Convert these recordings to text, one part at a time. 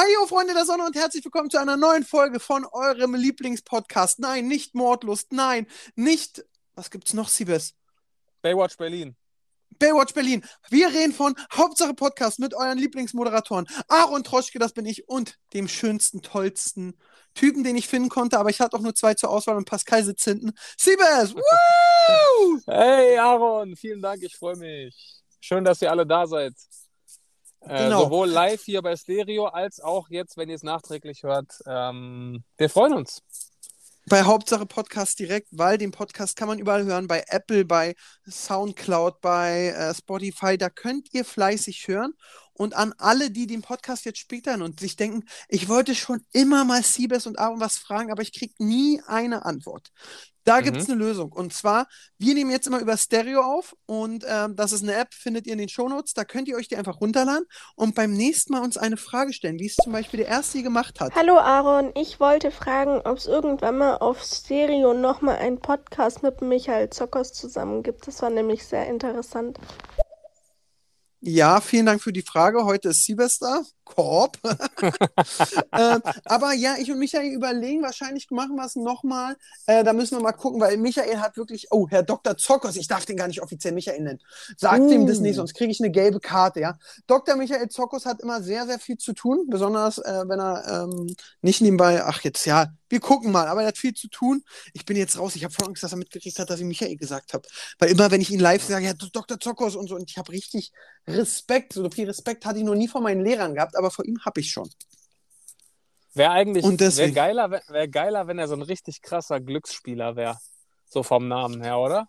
Hallo Freunde der Sonne und herzlich willkommen zu einer neuen Folge von eurem Lieblingspodcast. Nein, nicht Mordlust, nein, nicht. Was gibt's noch, Siebes? Baywatch Berlin. Baywatch Berlin. Wir reden von Hauptsache Podcast mit euren Lieblingsmoderatoren. Aaron Troschke, das bin ich, und dem schönsten, tollsten Typen, den ich finden konnte, aber ich hatte auch nur zwei zur Auswahl und Pascal sitzt hinten. Siebes! Woo! Hey Aaron, vielen Dank, ich freue mich. Schön, dass ihr alle da seid. Äh, Genau. sowohl live hier bei Stereo als auch jetzt, wenn ihr es nachträglich hört. Ähm, wir freuen uns. Bei Hauptsache Podcast direkt, weil den Podcast kann man überall hören, bei Apple, bei Soundcloud, bei äh, Spotify, da könnt ihr fleißig hören. Und an alle, die den Podcast jetzt später und sich denken, ich wollte schon immer mal Siebes und Aaron was fragen, aber ich kriege nie eine Antwort. Da Mhm. gibt es eine Lösung. Und zwar, wir nehmen jetzt immer über Stereo auf und ähm, das ist eine App, findet ihr in den Shownotes. Da könnt ihr euch die einfach runterladen und beim nächsten Mal uns eine Frage stellen, wie es zum Beispiel der Erste hier gemacht hat. Hallo Aaron, ich wollte fragen, ob es irgendwann mal auf Stereo nochmal einen Podcast mit Michael Zockers zusammen gibt. Das war nämlich sehr interessant. Ja, vielen Dank für die Frage. Heute ist Silvester. Korb. ähm, aber ja, ich und Michael überlegen, wahrscheinlich machen wir es nochmal. Äh, da müssen wir mal gucken, weil Michael hat wirklich. Oh, Herr Dr. Zockers, ich darf den gar nicht offiziell Michael nennen. Sagt ihm das nicht, Uh. sonst kriege ich eine gelbe Karte, ja. Dr. Michael Zockers hat immer sehr, sehr viel zu tun, besonders äh, wenn er ähm, nicht nebenbei. Ach, jetzt ja, wir gucken mal, aber er hat viel zu tun. Ich bin jetzt raus. Ich habe voll Angst, dass er mitgekriegt hat, dass ich Michael gesagt habe. Weil immer, wenn ich ihn live sage, ja, Dr. Zockers und so, und ich habe richtig Respekt, so viel Respekt hatte ich noch nie von meinen Lehrern gehabt, aber vor ihm habe ich schon. Wäre eigentlich Und wär deswegen- geiler, wär, wär geiler, wenn er so ein richtig krasser Glücksspieler wäre. So vom Namen her, oder?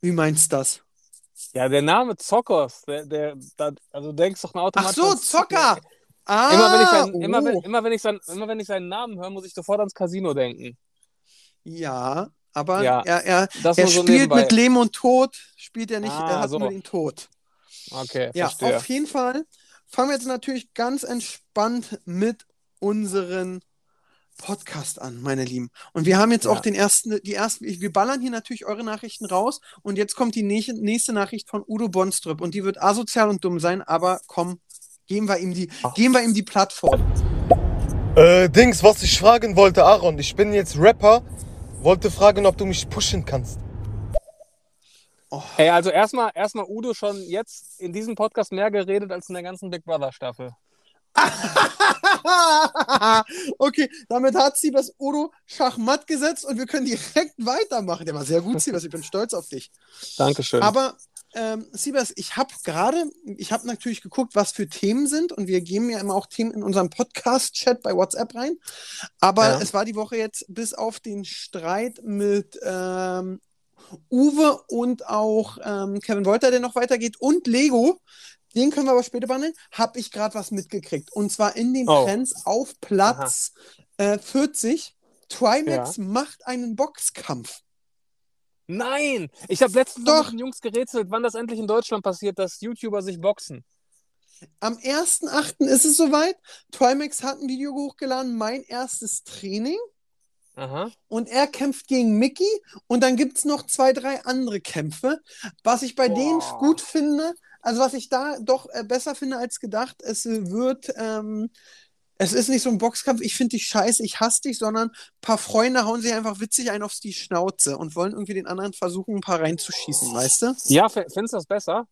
Wie meinst du das? Ja, der Name Zockers, der, der, da, also du denkst doch Ach automatisch. so, an- Zocker! Ah, Immer wenn, ich seinen, immer, wenn, immer, wenn ich seinen, immer wenn ich seinen Namen höre, muss ich sofort ans Casino denken. Ja, aber Ja, er, er, Das er so spielt nebenbei. mit Leben und Tod, spielt er nicht, Ah, er hat so. nur den Tod. Okay, Ja, verstehe. auf jeden Fall fangen wir jetzt natürlich ganz entspannt mit unseren Podcast an, meine Lieben. Und wir haben jetzt Ja. auch den ersten, die ersten, wir ballern hier natürlich eure Nachrichten raus und jetzt kommt die nächste, Nachricht von Udo Bonströp und die wird asozial und dumm sein, aber komm, geben wir ihm die, Ach. geben wir ihm die Plattform. Äh, Dings, was ich fragen wollte, Aaron, ich bin jetzt Rapper, wollte fragen, ob du mich pushen kannst. Ey, also erstmal erstmal Udo schon jetzt in diesem Podcast mehr geredet als in der ganzen Big Brother Staffel. okay, damit hat Siebers Udo Schachmatt gesetzt und wir können direkt weitermachen. Der war sehr gut, Siebers, ich bin stolz auf dich. Dankeschön. Aber ähm, Siebers, ich habe gerade, ich habe natürlich geguckt, was für Themen sind und wir geben ja immer auch Themen in unserem Podcast-Chat bei WhatsApp rein. Aber Ja. es war die Woche jetzt bis auf den Streit mit ähm, Uwe und auch ähm, Kevin Wolter, der noch weitergeht, und Lego. Den können wir aber später behandeln. Habe ich gerade was mitgekriegt. Und zwar in den Oh. Trends auf Platz äh, 40. Trimax macht einen Boxkampf. Nein! Ich habe letztens Doch. mit den Jungs gerätselt, wann das endlich in Deutschland passiert, dass YouTuber sich boxen. Am 1.8. ist es soweit. Trimax hat ein Video hochgeladen, mein erstes Training. Aha. Und er kämpft gegen Mickey. Und dann gibt es noch zwei, drei andere Kämpfe. Was ich bei denen Boah. gut finde, also was ich da doch äh, besser finde als gedacht, es wird, ähm, es ist nicht so ein Boxkampf, ich finde dich scheiße, ich hasse dich, sondern ein paar Freunde hauen sich einfach witzig ein auf die Schnauze und wollen irgendwie den anderen versuchen, ein paar reinzuschießen, weißt du? Ja, findest du das besser?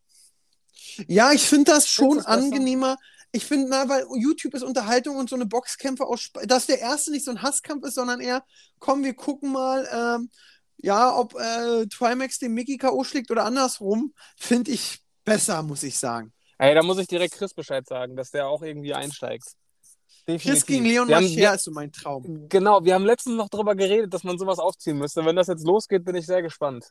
Ja, ich finde das schon es besser? Ich finde, na, weil YouTube ist Unterhaltung und so eine Boxkämpfe auch, dass der erste nicht so ein Hasskampf ist, sondern eher, komm, wir gucken mal, ähm, ja, ob äh, Trimax den Mickey K.O. schlägt oder andersrum, finde ich besser, muss ich sagen. Ey, da muss ich direkt Chris Bescheid sagen, dass der auch irgendwie einsteigt. Definitiv. Chris gegen Leon wir, ist so mein Traum. Genau, wir haben letztens noch darüber geredet, dass man sowas aufziehen müsste. Wenn das jetzt losgeht, bin ich sehr gespannt.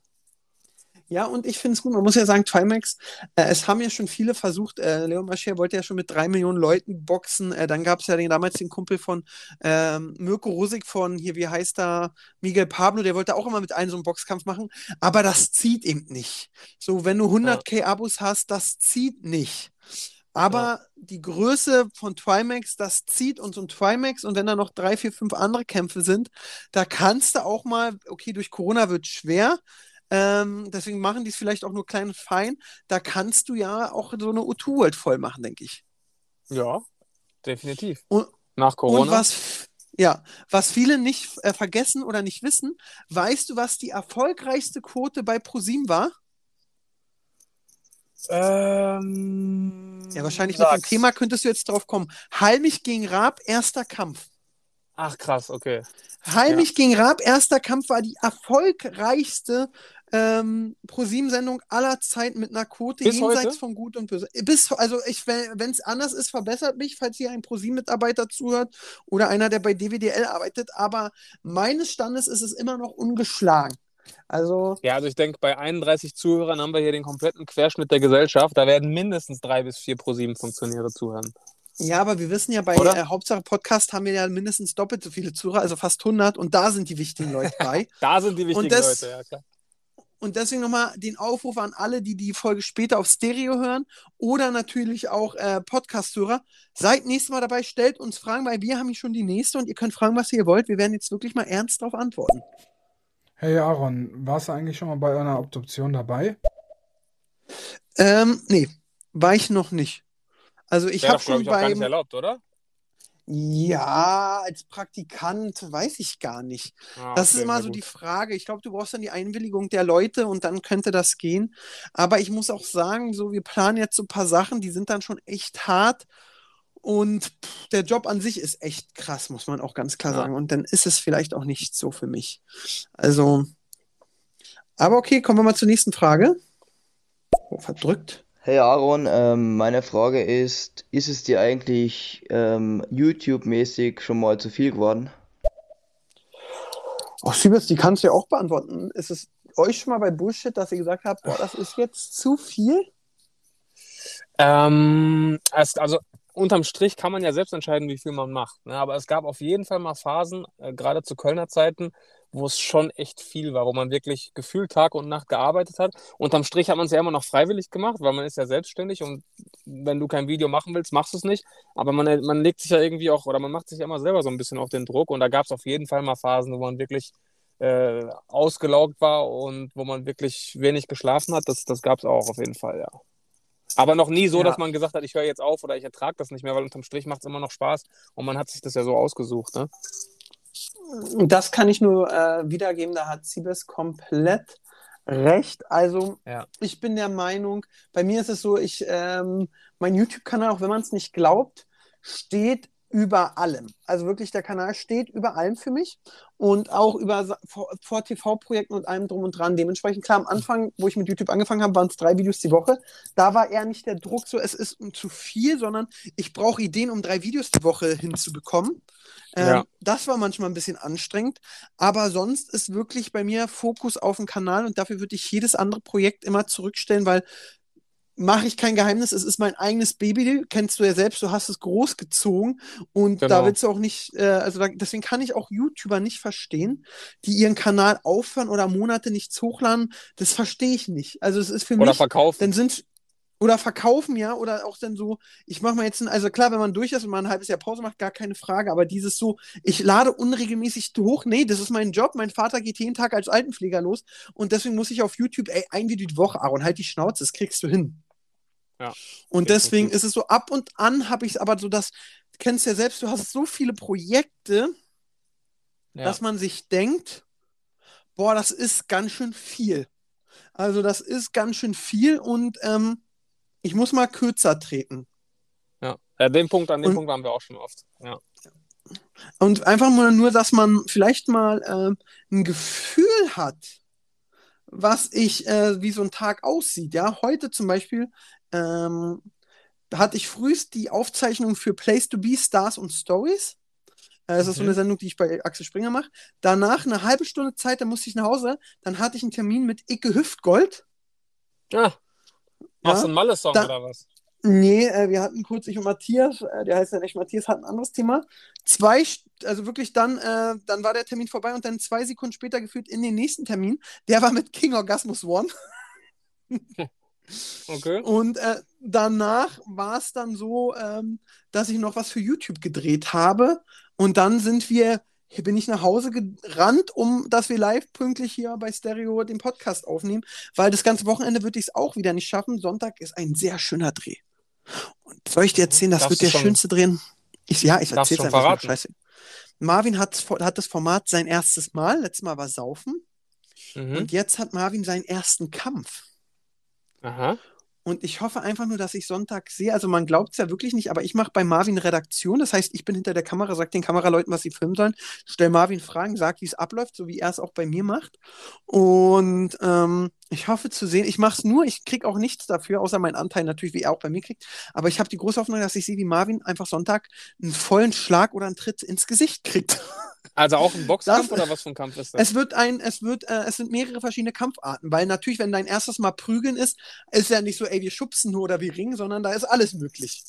Ja, und ich finde es gut. Man muss ja sagen, Trimax, äh, es haben ja schon viele versucht. Äh, Leon Mascher wollte ja schon mit drei Millionen Leuten boxen. Äh, dann gab es ja den, damals den Kumpel von ähm, Mirko Rosig von hier, wie heißt da, Miguel Pablo, der wollte auch immer mit einem so einen Boxkampf machen. Aber das zieht eben nicht. So, wenn du 100k Abos hast, das zieht nicht. Aber Ja. die Größe von Trimax, das zieht und so ein Trimax und wenn da noch drei, vier, fünf andere Kämpfe sind, da kannst du auch mal, okay, durch Corona wird schwer, ähm, deswegen machen die es vielleicht auch nur klein und fein. Da kannst du ja auch so eine O2 World voll machen, denke ich. Ja. definitiv. Und, Nach Corona. und was, ja, was viele nicht äh, vergessen oder nicht wissen, weißt du, was die erfolgreichste Quote bei ProSieben war? ähm, Ja, wahrscheinlich mit dem. Thema könntest du jetzt drauf kommen. Halmich gegen Raab, erster Kampf. Ach krass, okay. Halmich gegen Raab, erster Kampf war die erfolgreichste ähm, ProSieben-Sendung aller Zeiten mit einer Quote Bis jenseits heute? von Gut und Böse. Bis, also ich, wenn es anders ist, verbessert mich, falls hier ein ProSieben-Mitarbeiter zuhört oder einer, der bei DWDL arbeitet. Aber meines Standes ist es immer noch ungeschlagen. Also Ja, also ich denke, bei 31 Zuhörern haben wir hier den kompletten Querschnitt der Gesellschaft. Da werden mindestens drei bis vier Pro7-Funktionäre zuhören. Ja, aber wir wissen ja, bei äh, Hauptsache Podcast haben wir ja mindestens doppelt so viele Zuhörer, also fast 100 und da sind die wichtigen Leute bei. Da sind die wichtigen das- Leute, ja klar. Und deswegen nochmal den Aufruf an alle, die die Folge später auf Stereo hören oder natürlich auch äh, Podcast-Hörer. Seid nächstes Mal dabei, stellt uns Fragen, weil wir haben hier schon die nächste und ihr könnt fragen, was ihr wollt. Wir werden jetzt wirklich mal ernst darauf antworten. Hey Aaron, warst du eigentlich schon mal bei einer Obduktion dabei? Ähm, nee, war ich noch nicht. Also ich habe schon ich, auch gar nicht beim, erlaubt, oder? ja, als Praktikant weiß ich gar nicht. Ah, Das ist immer so gut. die Frage. Ich glaube, du brauchst dann die Einwilligung der Leute und dann könnte das gehen. Aber ich muss auch sagen, so wir planen jetzt so ein paar Sachen, die sind dann schon echt hart. Und pff, der Job an sich ist echt krass, muss man auch ganz klar Ja. sagen. Und dann ist es vielleicht auch nicht so für mich. Also, aber okay, kommen wir mal zur nächsten Frage. Oh, verdrückt. Hey Aaron, ähm, meine Frage ist, ist es dir eigentlich ähm, YouTube-mäßig schon mal zu viel geworden? Oh, Siebes, die kannst du ja auch beantworten. Ist es euch schon mal bei Bullshit, dass ihr gesagt habt, boah, das ist jetzt zu viel? Ähm, also unterm Strich kann man ja selbst entscheiden, wie viel man macht. Ne? Aber es gab auf jeden Fall mal Phasen, äh, gerade zu Kölner Zeiten, wo es schon echt viel war, wo man wirklich gefühlt Tag und Nacht gearbeitet hat. Unterm Strich hat man es ja immer noch freiwillig gemacht, weil man ist ja selbstständig und wenn du kein Video machen willst, machst du es nicht. Aber man, man legt sich ja irgendwie auch, oder man macht sich ja immer selber so ein bisschen auf den Druck. Und da gab es auf jeden Fall mal Phasen, wo man wirklich äh, ausgelaugt war und wo man wirklich wenig geschlafen hat. Das, das gab es auch auf jeden Fall, ja. Aber noch nie so, Ja. dass man gesagt hat, ich höre jetzt auf oder ich ertrage das nicht mehr, weil unterm Strich macht es immer noch Spaß und man hat sich das ja so ausgesucht. Ne? Das kann ich nur äh, wiedergeben, da hat Siebes komplett recht. Also, Ja. ich bin der Meinung, bei mir ist es so, ich, ähm, mein YouTube-Kanal, auch wenn man es nicht glaubt, steht über allem. Also wirklich, der Kanal steht über allem für mich und auch über vor TV-Projekten und allem drum und dran. Dementsprechend, klar, am Anfang, wo ich mit YouTube angefangen habe, waren es drei Videos die Woche. Da war eher nicht der Druck so, es ist zu viel, sondern ich brauche Ideen, um drei Videos die Woche hinzubekommen. Ähm, Ja. Das war manchmal ein bisschen anstrengend, aber sonst ist wirklich bei mir Fokus auf den Kanal und dafür würde ich jedes andere Projekt immer zurückstellen, weil mache ich kein Geheimnis, es ist mein eigenes Baby, kennst du ja selbst, du hast es großgezogen und da Genau. willst du auch nicht, äh, also da, deswegen kann ich auch YouTuber nicht verstehen, die ihren Kanal aufhören oder Monate nichts hochladen, das verstehe ich nicht. Also es ist für Oder mich, verkaufen. dann sind oder verkaufen, ja, oder auch dann so, ich mache mal jetzt, ein, also klar, wenn man durch ist und mal ein halbes Jahr Pause macht, gar keine Frage, aber dieses so, ich lade unregelmäßig hoch, nee, das ist mein Job, mein Vater geht jeden Tag als Altenpfleger los und deswegen muss ich auf YouTube, ey, ein Video die Woche, Aaron, halt die Schnauze, das kriegst du hin. Ja, Und deswegen definitiv. ist es so, ab und an habe ich es aber so, dass, du kennst ja selbst, du hast so viele Projekte, Ja. dass man sich denkt, boah, das ist ganz schön viel. Also das ist ganz schön viel und ähm, ich muss mal kürzer treten. ja. ja, den Punkt, an dem Und- Punkt waren wir auch schon oft. Ja. Und einfach nur, dass man vielleicht mal ähm, ein Gefühl hat, was ich, äh, wie so ein Tag aussieht. Ja, heute zum Beispiel ähm, hatte ich frühest die Aufzeichnung für Place to Be, Stars und Stories. Äh, Das ist so eine Sendung, die ich bei Axel Springer mache. Danach eine halbe Stunde Zeit, dann musste ich nach Hause. Dann hatte ich einen Termin mit Icke Hüftgold. Ah, machst du Ja, einen Malle-Song oder was? Nee, äh, wir hatten kurz, ich und Matthias, äh, der heißt ja nicht Matthias, hat ein anderes Thema. Zwei, also wirklich dann, äh, dann war der Termin vorbei und dann zwei Sekunden später geführt in den nächsten Termin. Der war mit King Orgasmus One. Okay. Und äh, danach war es dann so, ähm, dass ich noch was für YouTube gedreht habe. Und dann sind wir, hier bin ich nach Hause gerannt, um dass wir live pünktlich hier bei Stereo den Podcast aufnehmen, weil das ganze Wochenende würde ich es auch wieder nicht schaffen. Sonntag ist ein sehr schöner Dreh. Und soll ich dir erzählen, das Darfst wird der schon- schönste Dreh. Ich, ja, ich erzähl's einfach. verraten. Scheiße. Marvin hat, hat das Format sein erstes Mal. Letztes Mal war Saufen. Mhm. Und jetzt hat Marvin seinen ersten Kampf. Aha. Und ich hoffe einfach nur, dass ich Sonntag sehe. Also man glaubt es ja wirklich nicht, aber ich mache bei Marvin Redaktion. Das heißt, ich bin hinter der Kamera, sage den Kameraleuten, was sie filmen sollen, stelle Marvin Fragen, sage, wie es abläuft, so wie er es auch bei mir macht. Und ähm, ich hoffe zu sehen, ich mache es nur, ich kriege auch nichts dafür, außer meinen Anteil natürlich, wie er auch bei mir kriegt. Aber ich habe die große Hoffnung, dass ich sehe, wie Marvin einfach Sonntag einen vollen Schlag oder einen Tritt ins Gesicht kriegt. Also auch ein Boxkampf Das- oder was für ein Kampf ist das? Es wird ein, es wird, äh, es sind mehrere verschiedene Kampfarten, weil natürlich, wenn dein erstes Mal prügeln ist, ist ja nicht so, ey, wir schubsen nur oder wir ringen, sondern da ist alles möglich.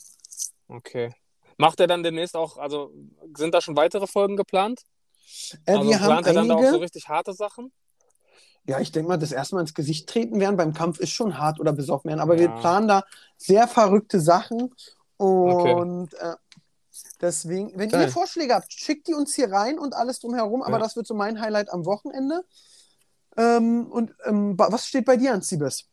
Okay. Macht er dann demnächst auch, also sind da schon weitere Folgen geplant? Äh, also wir haben plant er dann da auch so einige, richtig harte Sachen? ja, ich denke mal, das erste Mal ins Gesicht treten werden beim Kampf ist schon hart oder besoffen werden, aber wir Ja. planen da sehr verrückte Sachen und äh, deswegen, wenn Geil. ihr Vorschläge habt, schickt die uns hier rein und alles drumherum, aber Ja. das wird so mein Highlight am Wochenende. Ähm, und ähm, was steht bei dir an, Siebes?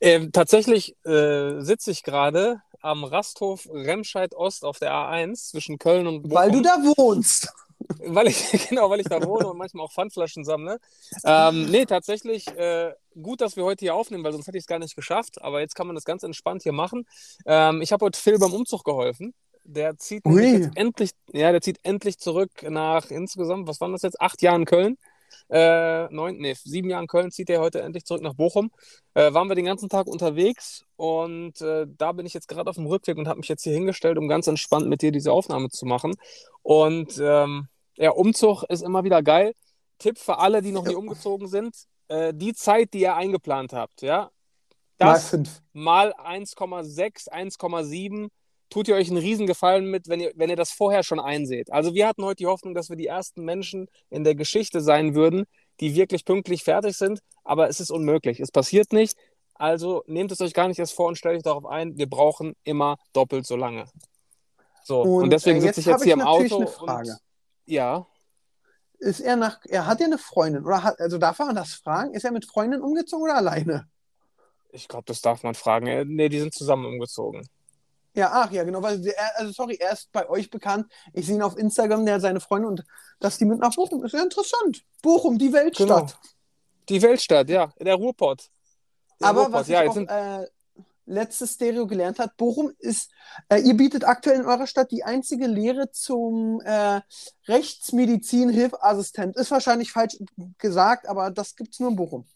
Ähm, tatsächlich äh, sitze ich gerade am Rasthof Remscheid Ost auf der A1 zwischen Köln und Bochum. Weil du da wohnst. Weil ich, genau, weil ich da wohne und manchmal auch Pfandflaschen sammle. Ähm, nee, tatsächlich äh, gut, dass wir heute hier aufnehmen, weil sonst hätte ich es gar nicht geschafft. Aber jetzt kann man das ganz entspannt hier machen. Ähm, ich habe heute Phil beim Umzug geholfen. Der zieht endlich, ja, der zieht endlich zurück nach insgesamt, was waren das jetzt? Acht Jahren Köln. Äh, neun, nee, sieben Jahren Köln zieht er heute endlich zurück nach Bochum. Äh, waren wir den ganzen Tag unterwegs und äh, da bin ich jetzt gerade auf dem Rückweg und habe mich jetzt hier hingestellt, um ganz entspannt mit dir diese Aufnahme zu machen. Und ähm, ja, Umzug ist immer wieder geil. Tipp für alle, die noch nie umgezogen sind: äh, die Zeit, die ihr eingeplant habt, ja, Mal das fünf. mal 1,6, 1,7 tut ihr euch einen Riesengefallen mit, wenn ihr, wenn ihr das vorher schon einseht. Also wir hatten heute die Hoffnung, dass wir die ersten Menschen in der Geschichte sein würden, die wirklich pünktlich fertig sind, aber es ist unmöglich. Es passiert nicht. Also nehmt es euch gar nicht erst vor und stellt euch darauf ein, wir brauchen immer doppelt so lange. So, und, Und, deswegen äh, sitze jetzt ich jetzt hier ich im Auto. eine Frage. Und, ja, Ist er nach, er hat ja eine Freundin, oder hat, also darf man das fragen? Ist er mit Freundin umgezogen oder alleine? ich glaube, das darf man fragen. Äh, Nee, die sind zusammen umgezogen. Ja, ach ja, genau, weil er, also sorry, er ist bei euch bekannt. Ich sehe ihn auf Instagram, der hat seine Freundin und dass die mit nach Bochum ist ja interessant. Bochum, die Weltstadt. Genau. Die Weltstadt, ja, der Ruhrpott. Der Aber Ruhrpott, was ja, ich jetzt auch sind, äh, letztes Stereo gelernt hat, Bochum ist, äh, ihr bietet aktuell in eurer Stadt die einzige Lehre zum äh, Rechtsmedizin-Hilfassistent. Ist wahrscheinlich falsch gesagt, aber das gibt es nur in Bochum.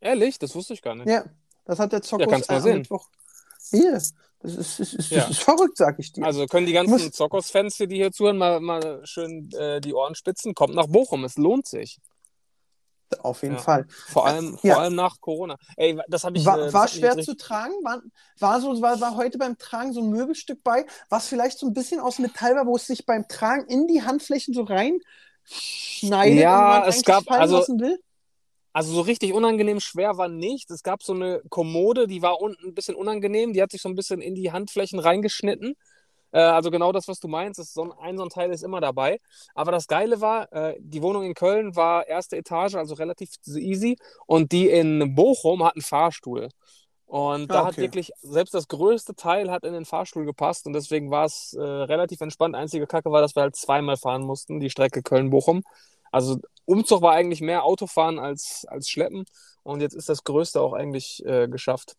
ehrlich, das wusste ich gar nicht. Ja, das hat der Zokos Ja, kannst mal am sehen. Mittwoch. Hier, das ist, ist, ist, Ja. das ist verrückt, sag ich dir. Also können die ganzen Zockers-Fans, die hier zuhören, mal, mal schön äh, die Ohren spitzen. Kommt nach Bochum, es lohnt sich. Auf jeden Ja. Fall. Vor allem, Ja. vor allem nach Corona. Ey, das habe ich. War, äh, war hat mich schwer zu tragen? War, war, so, war, war heute beim Tragen so ein Möbelstück bei, was vielleicht so ein bisschen aus Metall war, wo es sich beim Tragen in die Handflächen so rein schneidet Ja, und man es gab- fallen also- lassen will? Also so richtig unangenehm schwer war nicht. Es gab so eine Kommode, die war unten ein bisschen unangenehm. Die hat sich so ein bisschen in die Handflächen reingeschnitten. Äh, also genau das, was du meinst. Ist so ein, ein so ein Teil ist immer dabei. Aber das Geile war, äh, die Wohnung in Köln war erste Etage, also relativ easy. Und die in Bochum hat einen Fahrstuhl. Und da Ah, hat okay. wirklich, selbst das größte Teil hat in den Fahrstuhl gepasst. Und deswegen war es äh, relativ entspannt. Einzige Kacke war, dass wir halt zweimal fahren mussten, die Strecke Köln-Bochum. Also Umzug war eigentlich mehr Autofahren als, als Schleppen. Und jetzt ist das Größte auch eigentlich äh, geschafft.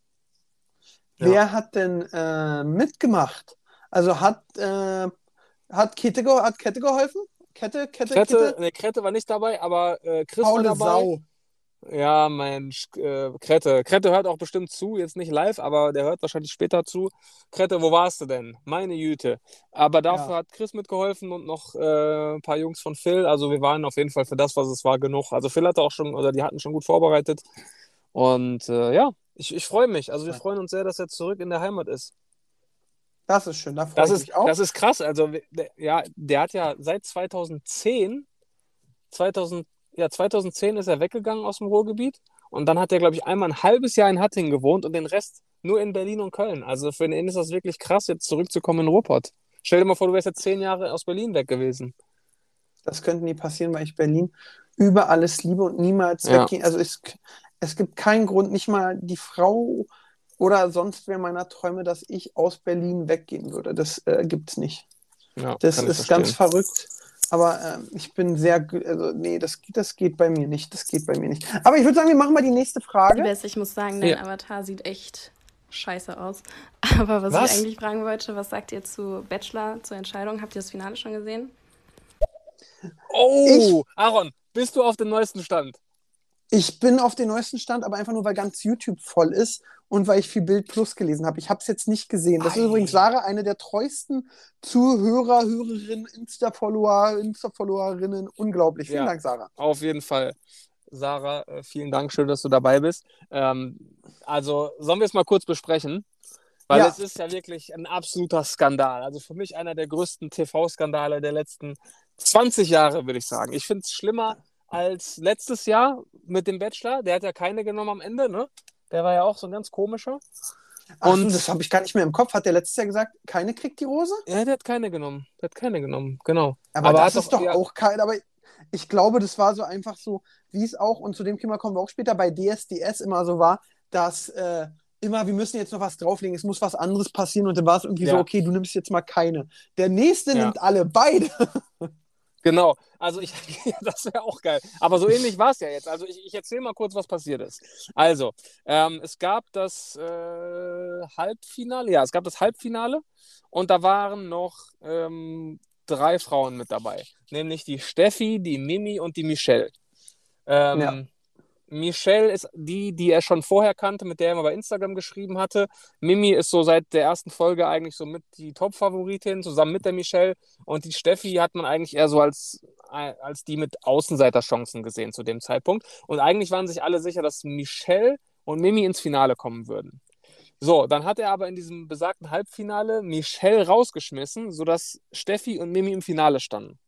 Ja. Wer hat denn äh, mitgemacht? Also hat, äh, hat, Kette, hat Kette geholfen? Kette, Kette, Krette, Kette? ne, Krette war nicht dabei, aber äh, Chris war Faule dabei. Sau. Ja, Mensch, äh, Krette. Krette hört auch bestimmt zu, jetzt nicht live, aber der hört wahrscheinlich später zu. Krette, wo warst du denn? Meine Jüte. Aber dafür Ja. hat Chris mitgeholfen und noch äh, ein paar Jungs von Phil. Also wir waren auf jeden Fall für das, was es war, genug. Also Phil hatte auch schon, oder die hatten schon gut vorbereitet. Und äh, ja, ich, ich freue mich. Also wir freuen uns sehr, dass er zurück in der Heimat ist. Das ist schön, da freue Das ich ist, mich auch. das ist krass. Also, der, ja, der hat ja seit 2010, 2000, ja, 2010 ist er weggegangen aus dem Ruhrgebiet. Und dann hat er, glaube ich, einmal ein halbes Jahr in Hattingen gewohnt und den Rest nur in Berlin und Köln. Also für ihn ist das wirklich krass, jetzt zurückzukommen in Ruhrpott. Stell dir mal vor, du wärst jetzt zehn Jahre aus Berlin weg gewesen. Das könnte nie passieren, weil ich Berlin über alles liebe und niemals Ja. weggehen. Also es, es gibt keinen Grund, nicht mal die Frau oder sonst wer meiner Träume, dass ich aus Berlin weggehen würde. Das äh, gibt es nicht. Ja, Das ist ganz verrückt. Aber ähm, ich bin sehr, also nee, das, das geht bei mir nicht. Das geht bei mir nicht. Aber ich würde sagen, wir machen mal die nächste Frage. Bess, ich muss sagen, dein Ja. Avatar sieht echt scheiße aus. Aber was, Was? ich eigentlich fragen wollte, was sagt ihr zu Bachelor, zur Entscheidung? Habt ihr das Finale schon gesehen? Oh, Aaron, bist du auf dem neuesten Stand? Ich bin auf den neuesten Stand, aber einfach nur, weil ganz YouTube voll ist und weil ich viel Bild Plus gelesen habe. Ich habe es jetzt nicht gesehen. Das ist Ei. übrigens Sarah, eine der treuesten Zuhörer, Hörerinnen, Insta-Follower, Insta-Followerinnen. Unglaublich. Vielen Ja. Dank, Sarah. Auf jeden Fall. Sarah, äh, vielen Dank, schön, dass du dabei bist. Ähm, also, sollen wir es mal kurz besprechen? Weil Ja. es ist ja wirklich ein absoluter Skandal. Also für mich einer der größten TV-Skandale der letzten 20 Jahre, würde ich sagen. Ich finde es schlimmer als letztes Jahr mit dem Bachelor. Der hat ja keine genommen am Ende, ne? Der war ja auch so ein ganz komischer. Ach, Und- das habe ich gar nicht mehr im Kopf. Hat der letztes Jahr gesagt, keine kriegt die Rose? Ja, der hat keine genommen. Der hat keine genommen, genau. Aber, Aber das ist doch doch- auch kein. Aber ich glaube, das war so einfach so, wie es auch, und zu dem Thema kommen wir auch später, bei DSDS immer so war, dass äh, immer, wir müssen jetzt noch was drauflegen, es muss was anderes passieren. Und dann war es irgendwie so, Ja. okay, du nimmst jetzt mal keine. Der nächste Ja. nimmt alle, beide. Genau, also ich, das wäre auch geil. Aber so ähnlich war es ja jetzt. Also ich, ich erzähle mal kurz, was passiert ist. Also, ähm, es gab das äh, Halbfinale, ja, es gab das Halbfinale und da waren noch ähm, drei Frauen mit dabei. Nämlich die Steffi, die Mimi und die Michelle. Ähm, Ja. Michelle ist die, die er schon vorher kannte, mit der er mal bei Instagram geschrieben hatte. Mimi ist so seit der ersten Folge eigentlich so mit die Top-Favoritin, zusammen mit der Michelle. Und die Steffi hat man eigentlich eher so als, als die mit Außenseiterchancen gesehen zu dem Zeitpunkt. Und eigentlich waren sich alle sicher, dass Michelle und Mimi ins Finale kommen würden. So, dann hat er aber in diesem besagten Halbfinale Michelle rausgeschmissen, sodass Steffi und Mimi im Finale standen.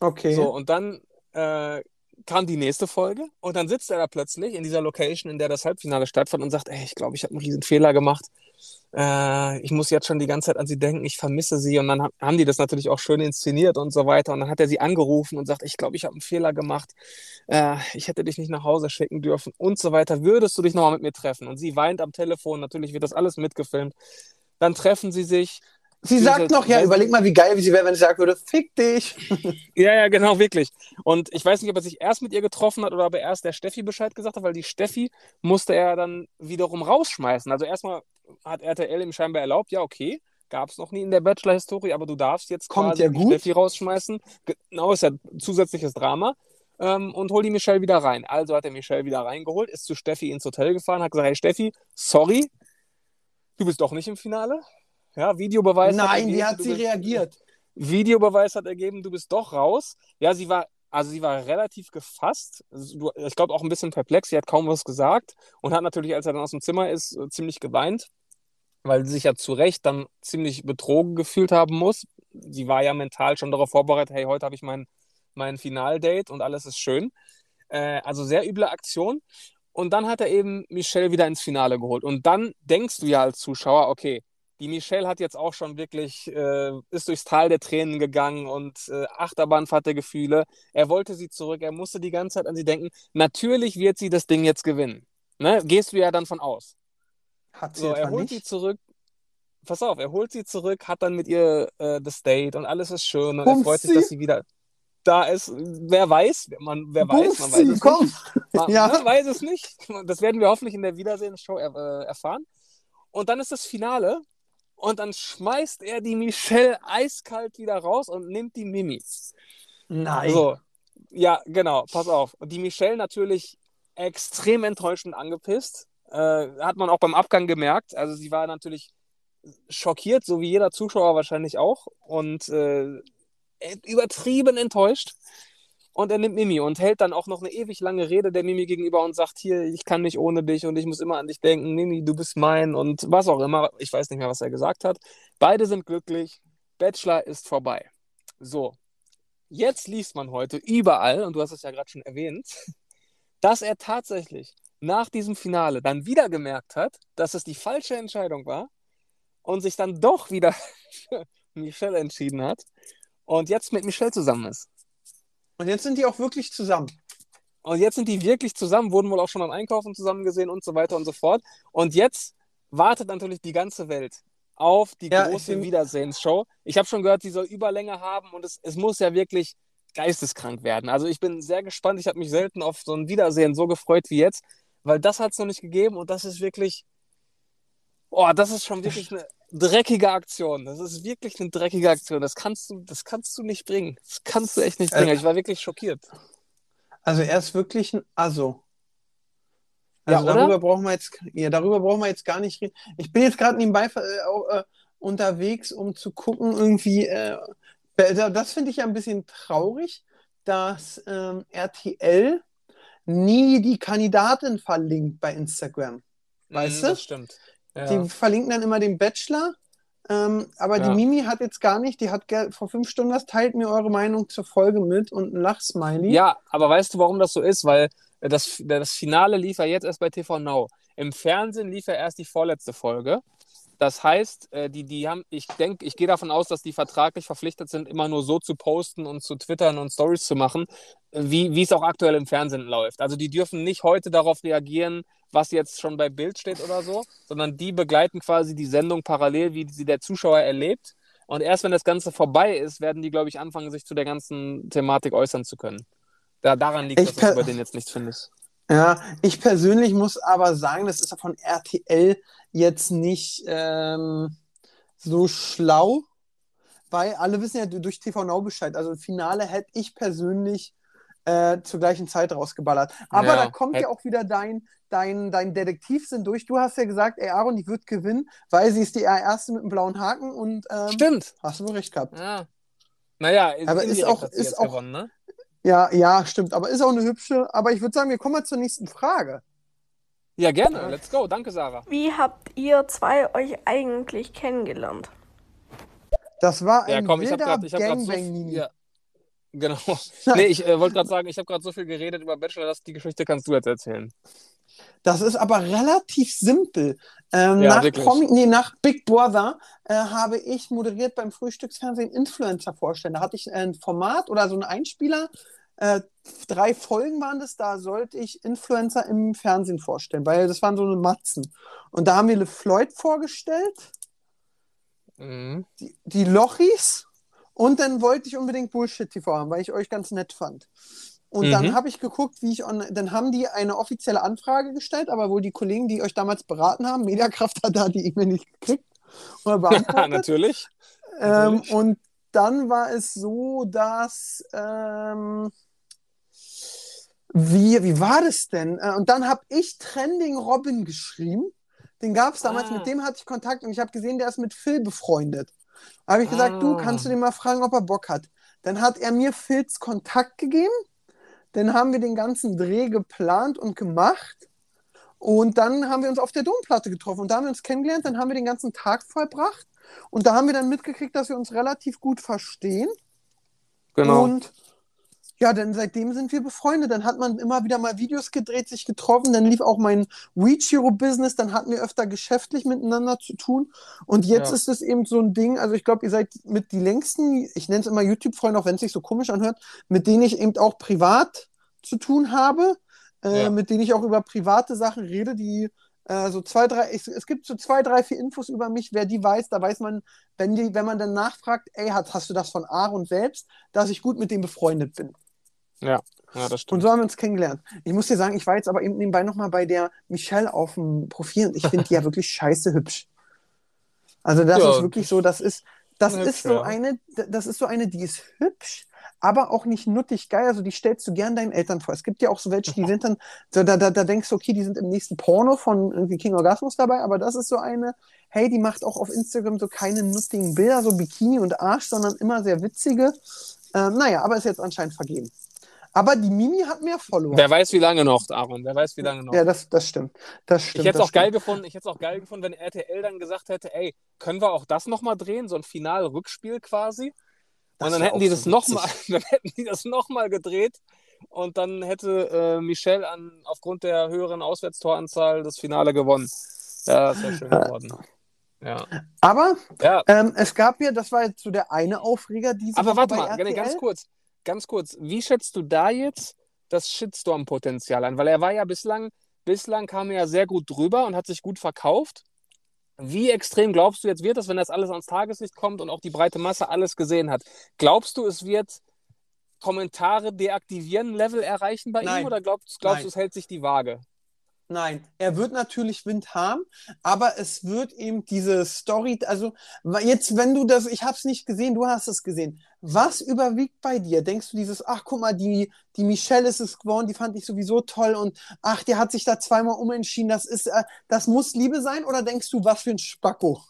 Okay. So, und dann äh, kam die nächste Folge und dann sitzt er da plötzlich in dieser Location, in der das Halbfinale stattfand und sagt, ey, ich glaube, ich habe einen riesen Fehler gemacht. Äh, ich muss jetzt schon die ganze Zeit an sie denken, ich vermisse sie. Und dann ha- haben die das natürlich auch schön inszeniert und so weiter. Und dann hat er sie angerufen und sagt, ich glaube, ich habe einen Fehler gemacht. Äh, ich hätte dich nicht nach Hause schicken dürfen und so weiter. Würdest du dich nochmal mit mir treffen? Und sie weint am Telefon, natürlich wird das alles mitgefilmt. Dann treffen sie sich. Sie sagt noch, ja, überleg mal, wie geil sie wäre, wenn sie sagen würde, fick dich. Ja, ja, genau, wirklich. Und ich weiß nicht, ob er sich erst mit ihr getroffen hat oder ob er erst der Steffi Bescheid gesagt hat, weil die Steffi musste er dann wiederum rausschmeißen. Also erstmal hat RTL ihm scheinbar erlaubt, ja, okay, gab es noch nie in der Bachelor-Historie, aber du darfst jetzt Kommt quasi ja gut. Steffi rausschmeißen. Genau, ist ja zusätzliches Drama. Ähm, und hol die Michelle wieder rein. Also hat er Michelle wieder reingeholt, ist zu Steffi ins Hotel gefahren, hat gesagt, hey Steffi, sorry, du bist doch nicht im Finale. Ja, Videobeweis. Nein, ergeben, wie hat sie bist- reagiert? Videobeweis hat ergeben, du bist doch raus. Ja, sie war, also sie war relativ gefasst. Ich glaube auch ein bisschen perplex. Sie hat kaum was gesagt und hat natürlich, als er dann aus dem Zimmer ist, äh, ziemlich geweint, weil sie sich ja zu Recht dann ziemlich betrogen gefühlt haben muss. Sie war ja mental schon darauf vorbereitet, hey, heute habe ich mein, mein Finaldate und alles ist schön. Äh, also sehr üble Aktion. Und dann hat er eben Michelle wieder ins Finale geholt. Und dann denkst du ja als Zuschauer, okay, die Michelle hat jetzt auch schon wirklich, äh, ist durchs Tal der Tränen gegangen und äh, Achterbahnfahrt der Gefühle. Er wollte sie zurück, er musste die ganze Zeit an sie denken. Natürlich wird sie das Ding jetzt gewinnen. Ne? Gehst du ja dann von aus. Hat sie So, er holt sie nicht? zurück. Pass auf, er holt sie zurück, hat dann mit ihr äh, das Date und alles ist schön und er Bumst freut sich, sie? dass sie wieder da ist. Wer weiß, man, wer weiß, Bumst man weiß sie, es nicht. komm. Man Ja. ne, weiß es nicht. Das werden wir hoffentlich in der Wiedersehensshow er, äh, erfahren. Und dann ist das Finale und dann schmeißt er die Michelle eiskalt wieder raus und nimmt die Mimi. Nein. So, ja, genau, pass auf. Und die Michelle natürlich extrem enttäuschend angepisst. Äh, hat man auch beim Abgang gemerkt. Also sie war natürlich schockiert, so wie jeder Zuschauer wahrscheinlich auch. Und äh, übertrieben enttäuscht. Und er nimmt Mimi und hält dann auch noch eine ewig lange Rede der Mimi gegenüber und sagt, hier, ich kann nicht ohne dich und ich muss immer an dich denken, Mimi, du bist mein und was auch immer. Ich weiß nicht mehr, was er gesagt hat. Beide sind glücklich. Bachelor ist vorbei. So, jetzt liest man heute überall, und du hast es ja gerade schon erwähnt, dass er tatsächlich nach diesem Finale dann wieder gemerkt hat, dass es die falsche Entscheidung war und sich dann doch wieder für Michelle entschieden hat und jetzt mit Michelle zusammen ist. Und jetzt sind die auch wirklich zusammen. Und jetzt sind die wirklich zusammen, wurden wohl auch schon beim Einkaufen zusammen gesehen und so weiter und so fort. Und jetzt wartet natürlich die ganze Welt auf die Ja, ich große bin- Wiedersehensshow. Ich habe schon gehört, die soll Überlänge haben und es, es muss ja wirklich geisteskrank werden. Also ich bin sehr gespannt. Ich habe mich selten auf so ein Wiedersehen so gefreut wie jetzt, weil das hat es noch nicht gegeben und das ist wirklich, oh, das ist schon wirklich eine dreckige Aktion. Das ist wirklich eine dreckige Aktion. Das kannst du, das kannst du nicht bringen. Das kannst du echt nicht bringen. Äh, Ich war wirklich schockiert. Also er ist wirklich ein Asso. Ja, Also oder? darüber brauchen wir jetzt, ja, darüber brauchen wir jetzt gar nicht reden. Ich bin jetzt gerade nebenbei äh, äh, unterwegs, um zu gucken, irgendwie, äh, da- das finde ich ja ein bisschen traurig, dass ähm, RTL nie die Kandidatin verlinkt bei Instagram. Weißt Mhm, du? Das stimmt. Ja. Die verlinken dann immer den Bachelor. Ähm, aber Ja. die Mimi hat jetzt gar nicht, die hat vor fünf Stunden was, teilt mir eure Meinung zur Folge mit und ein Lachsmiley. Ja, aber weißt du, warum das so ist? Weil äh, das, das Finale lief ja jetzt erst bei TV Now. Im Fernsehen lief ja erst die vorletzte Folge. Das heißt, äh, die, die haben, ich denke, ich gehe davon aus, dass die vertraglich verpflichtet sind, immer nur so zu posten und zu twittern und Stories zu machen, äh, wie, wie es auch aktuell im Fernsehen läuft. Also die dürfen nicht heute darauf reagieren, was jetzt schon bei Bild steht oder so, sondern die begleiten quasi die Sendung parallel, wie sie der Zuschauer erlebt. Und erst wenn das Ganze vorbei ist, werden die, glaube ich, anfangen, sich zu der ganzen Thematik äußern zu können. Da, daran liegt, Ich dass du bei denen jetzt nichts findest. Ja, ich persönlich muss aber sagen, das ist ja von RTL jetzt nicht ähm, so schlau, weil alle wissen ja durch TV Now Bescheid. Also Finale hätte ich persönlich äh, zur gleichen Zeit rausgeballert. Aber Ja, da kommt ja auch wieder dein, dein, dein Detektivsinn durch. Du hast ja gesagt, ey Aaron, die wird gewinnen, weil sie ist die erste mit dem blauen Haken und ähm, Stimmt. hast du wohl recht gehabt. Ja. Naja, Aber ist auch- ist auch- gewonnen, ne? Ja, ja, stimmt. Aber ist auch eine hübsche. Aber ich würde sagen, wir kommen mal zur nächsten Frage. Ja, gerne. Let's go. Danke, Sarah. Wie habt ihr zwei euch eigentlich kennengelernt? Das war Ja, ein komm, ich habe wilder gerade ich hab grad so Gangbang, viel, Nini. ja, Genau. Nee, ich äh, wollte gerade sagen, ich habe gerade so viel geredet über Bachelor, dass die Geschichte kannst du jetzt erzählen. Das ist aber relativ simpel. Ähm, Ja, nach, nee, nach Big Brother äh, habe ich moderiert beim Frühstücksfernsehen Influencer vorstellen. Da hatte ich ein Format oder so einen Einspieler. Äh, drei Folgen waren das, da sollte ich Influencer im Fernsehen vorstellen, weil das waren so eine Matzen. Und da haben wir LeFloid vorgestellt, Mhm. die, die Lochis und dann wollte ich unbedingt Bullshit TV haben, weil ich euch ganz nett fand. Und dann Mhm. habe ich geguckt, wie ich on, dann haben die eine offizielle Anfrage gestellt, aber wohl die Kollegen, die euch damals beraten haben, Mediakraft hat da die E-Mail nicht gekriegt oder beantwortet. Natürlich. ähm, natürlich. und dann war es so, dass ähm, wie, wie war das denn? Äh, Und dann habe ich Trending Robin geschrieben. Den gab es damals, Ah. mit dem hatte ich Kontakt und ich habe gesehen, der ist mit Phil befreundet. Da habe ich gesagt, du Ah. kannst du den mal fragen, ob er Bock hat. Dann hat er mir Phils Kontakt gegeben. Dann haben wir den ganzen Dreh geplant und gemacht. Und dann haben wir uns auf der Domplatte getroffen und da haben wir uns kennengelernt. Dann haben wir den ganzen Tag verbracht. Und da haben wir dann mitgekriegt, dass wir uns relativ gut verstehen. Genau. Und ja, dann seitdem sind wir befreundet. Dann hat man immer wieder mal Videos gedreht, sich getroffen. Dann lief auch mein WeChiro-Business. Dann hatten wir öfter geschäftlich miteinander zu tun. Und jetzt Ja. ist es eben so ein Ding. Also ich glaube, ihr seid mit die längsten, ich nenne es immer YouTube-Freunde, auch wenn es sich so komisch anhört, mit denen ich eben auch privat zu tun habe. Äh, Ja. Mit denen ich auch über private Sachen rede, die äh, so zwei, drei, es, es gibt so zwei, drei, vier Infos über mich, wer die weiß, da weiß man, wenn, die, wenn man dann nachfragt, ey, hast, hast du das von Aaron selbst, dass ich gut mit dem befreundet bin. Ja, ja, das Und stimmt. so haben wir uns kennengelernt. Ich muss dir sagen, ich war jetzt aber eben nebenbei nochmal bei der Michelle auf dem Profil und ich finde die ja wirklich scheiße hübsch. Also das Ja, ist wirklich so, das ist, das hübsch, ist so ja. eine, das ist so eine, die ist hübsch, aber auch nicht nuttig geil. Also die stellst du gern deinen Eltern vor. Es gibt ja auch so welche, die sind dann, so, da, da, da denkst du, okay, die sind im nächsten Porno von irgendwie King Orgasmus dabei, aber das ist so eine, hey, die macht auch auf Instagram so keine nuttigen Bilder, so Bikini und Arsch, sondern immer sehr witzige. Ähm, naja, aber ist jetzt anscheinend vergeben. Aber die Mimi hat mehr Follower. Wer weiß, wie lange noch, Aaron? Wer weiß, wie lange noch? Ja, das, das stimmt. Das stimmt. ich hätte es auch geil gefunden, ich hätte es auch geil gefunden, wenn RTL dann gesagt hätte, ey, können wir auch das nochmal drehen, so ein Final-Rückspiel quasi. Das und dann hätten die das noch mal, dann hätten die das nochmal gedreht und dann hätte äh, Michelle an, aufgrund der höheren Auswärtstoranzahl das Finale gewonnen. Ja, das wäre schön geworden. Ja. Aber ja. ähm, es gab ja, das war jetzt so der eine Aufreger diese Aber warte mal, RTL. ganz kurz, ganz kurz. Wie schätzt du da jetzt das Shitstorm-Potenzial an? Weil er war ja bislang, bislang kam er ja sehr gut drüber und hat sich gut verkauft. Wie extrem glaubst du jetzt wird das, wenn das alles ans Tageslicht kommt und auch die breite Masse alles gesehen hat? Glaubst du, es wird Kommentare deaktivieren Level erreichen bei Nein. ihm oder glaubst, glaubst du, es hält sich die Waage? Nein, er wird natürlich Wind haben, aber es wird eben diese Story, also jetzt, wenn du das, ich habe es nicht gesehen, du hast es gesehen. Was überwiegt bei dir? Denkst du dieses, ach guck mal, die, die Michelle ist es geworden, die fand ich sowieso toll und ach, der hat sich da zweimal umentschieden, das ist, äh, das muss Liebe sein oder denkst du, was für ein Spacko?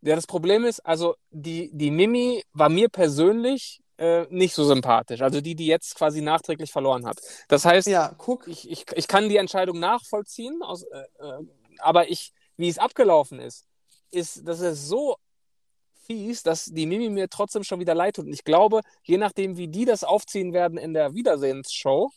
Ja, das Problem ist, also die, die Mimi war mir persönlich äh, nicht so sympathisch. Also die, die jetzt quasi nachträglich verloren hat. Das heißt, Ja, guck. ich, ich, ich kann die Entscheidung nachvollziehen, aus, äh, äh, aber ich, wie es abgelaufen ist, ist, das ist so fies, dass die Mimi mir trotzdem schon wieder leid tut. Und ich glaube, je nachdem, wie die das aufziehen werden in der Wiedersehensshow,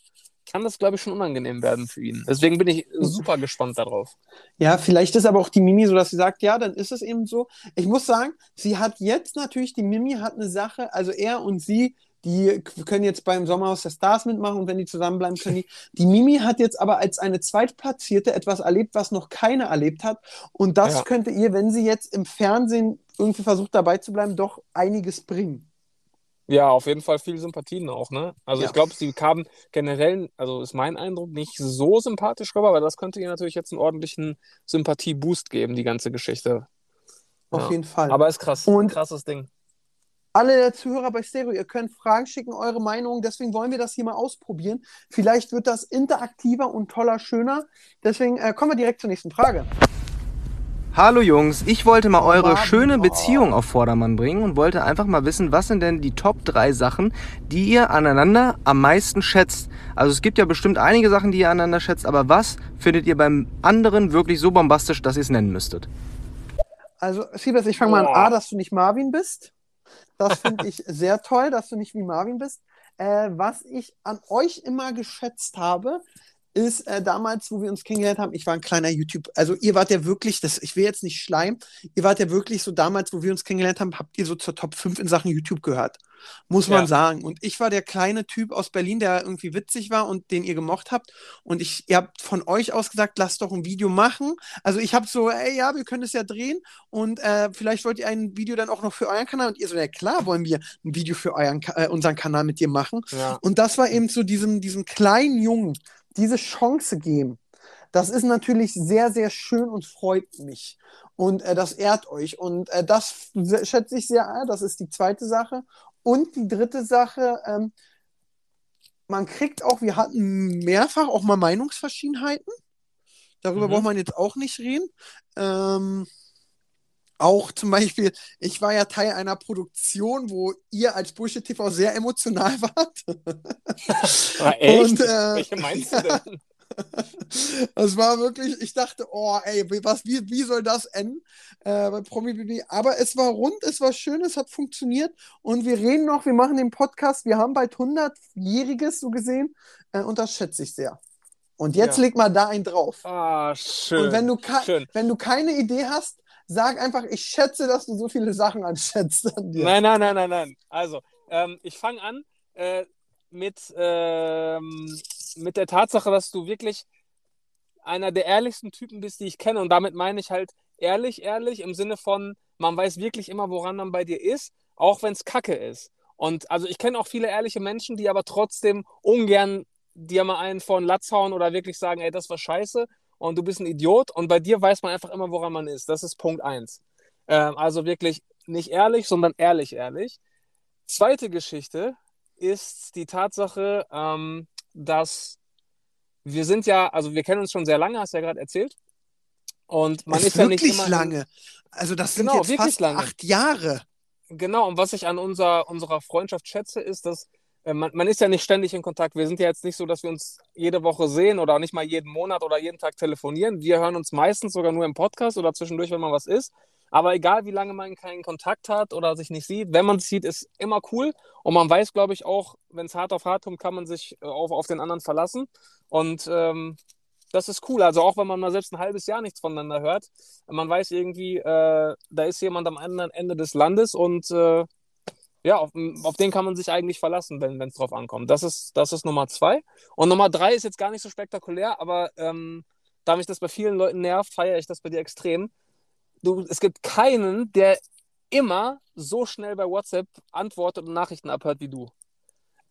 kann das, glaube ich, schon unangenehm werden für ihn. Deswegen bin ich super gespannt darauf. Ja, vielleicht ist aber auch die Mimi so, dass sie sagt, ja, dann ist es eben so. Ich muss sagen, sie hat jetzt natürlich, die Mimi hat eine Sache, also er und sie, die können jetzt beim Sommerhaus der Stars mitmachen und wenn die zusammenbleiben, können die. Die Mimi hat jetzt aber als eine Zweitplatzierte etwas erlebt, was noch keiner erlebt hat. Und das Ja. könnte ihr, wenn sie jetzt im Fernsehen irgendwie versucht dabei zu bleiben, doch einiges bringen. Ja, auf jeden Fall viel Sympathien auch, ne? Also Ja. ich glaube, sie kamen generell, also ist mein Eindruck, nicht so sympathisch rüber, aber das könnte ihr natürlich jetzt einen ordentlichen Sympathie-Boost geben, die ganze Geschichte. Auf Ja. jeden Fall. Aber ist krass. Und- krasses Ding. alle Zuhörer bei Stereo, ihr könnt Fragen schicken, eure Meinung. Deswegen wollen wir das hier mal ausprobieren. Vielleicht wird das interaktiver und toller, schöner. Deswegen äh, kommen wir direkt zur nächsten Frage. Hallo Jungs, ich wollte mal eure Mann, schöne oh. Beziehung auf Vordermann bringen und wollte einfach mal wissen, was sind denn die Top 3 Sachen, die ihr aneinander am meisten schätzt? Also es gibt ja bestimmt einige Sachen, die ihr aneinander schätzt, aber was findet ihr beim anderen wirklich so bombastisch, dass ihr es nennen müsstet? Also, Siebes, ich fange mal an. A, dass du nicht Marvin bist. Das finde ich sehr toll, dass du nicht wie Marvin bist. Äh, was ich an euch immer geschätzt habe, ist äh, damals, wo wir uns kennengelernt haben, ich war ein kleiner YouTube, also ihr wart ja wirklich, das, ich will jetzt nicht schleim, ihr wart ja wirklich so damals, wo wir uns kennengelernt haben, habt ihr so zur Top 5 in Sachen YouTube gehört. Muss man Ja. sagen. Und ich war der kleine Typ aus Berlin, der irgendwie witzig war und den ihr gemocht habt. Und ich, ihr habt von euch aus gesagt, lasst doch ein Video machen. Also ich habe so, ey, ja, wir können es ja drehen und äh, vielleicht wollt ihr ein Video dann auch noch für euren Kanal. Und ihr so, ja klar, wollen wir ein Video für euren, äh, unseren Kanal mit dir machen. Ja. Und das war eben so diesem, diesem kleinen Jungen diese Chance geben. Das ist natürlich sehr, sehr schön und freut mich. Und äh, das ehrt euch. Und äh, das schätze ich sehr ein. Das ist die zweite Sache. Und die dritte Sache, ähm, man kriegt auch, wir hatten mehrfach auch mal Meinungsverschiedenheiten. Darüber Mhm. braucht man jetzt auch nicht reden. Ähm, auch zum Beispiel, ich war ja Teil einer Produktion, wo ihr als Bullshit TV sehr emotional wart. Ah, echt? Und, äh, Welche meinst du denn? Es war wirklich, ich dachte, oh, ey, wie- was, wie, wie soll das enden äh, bei Promi BB? Aber es war rund, es war schön, es hat funktioniert und wir reden noch, wir machen den Podcast, wir haben bald 100-Jähriges so gesehen äh, und das schätze ich sehr. Und jetzt Ja. leg mal da einen drauf. Ah, schön. und wenn du, schön. wenn du keine Idee hast, sag einfach, ich schätze, dass du so viele Sachen anschätzt an dir. Nein, nein, nein, nein, nein. Also, ähm, ich fange an äh, mit, ähm, mit der Tatsache, dass du wirklich einer der ehrlichsten Typen bist, die ich kenne. Und damit meine ich halt ehrlich, ehrlich im Sinne von, man weiß wirklich immer, woran man bei dir ist, auch wenn es Kacke ist. Und also ich kenne auch viele ehrliche Menschen, die aber trotzdem ungern dir mal einen vor den Latz hauen oder wirklich sagen, ey, das war scheiße und du bist ein Idiot. Und bei dir weiß man einfach immer, woran man ist. Das ist Punkt eins. Ähm, also wirklich nicht ehrlich, sondern ehrlich, ehrlich. Zweite Geschichte ist die Tatsache, ähm, dass wir sind ja, also wir kennen uns schon sehr lange, hast du ja gerade erzählt. Und man ist ist ja nicht wirklich immer lange. Also das sind Genau, jetzt fast lange. acht Jahre. Genau, und was ich an unserer, unserer Freundschaft schätze, ist, dass man, man ist ja nicht ständig in Kontakt. Wir sind ja jetzt nicht so, dass wir uns jede Woche sehen oder nicht mal jeden Monat oder jeden Tag telefonieren. Wir hören uns meistens sogar nur im Podcast oder zwischendurch, wenn mal was ist. Aber egal, wie lange man keinen Kontakt hat oder sich nicht sieht, wenn man sich sieht, ist immer cool. Und man weiß, glaube ich, auch, wenn es hart auf hart kommt, kann man sich äh, auf, auf den anderen verlassen. Und ähm, das ist cool. Also auch wenn man mal selbst ein halbes Jahr nichts voneinander hört, man weiß irgendwie, äh, da ist jemand am anderen Ende des Landes und äh, ja, auf, auf den kann man sich eigentlich verlassen, wenn es drauf ankommt. Das ist, das ist Nummer zwei. Und Nummer drei ist jetzt gar nicht so spektakulär, aber ähm, da mich das bei vielen Leuten nervt, feiere ich das bei dir extrem. du, es gibt keinen, der immer so schnell bei WhatsApp antwortet und Nachrichten abhört wie du.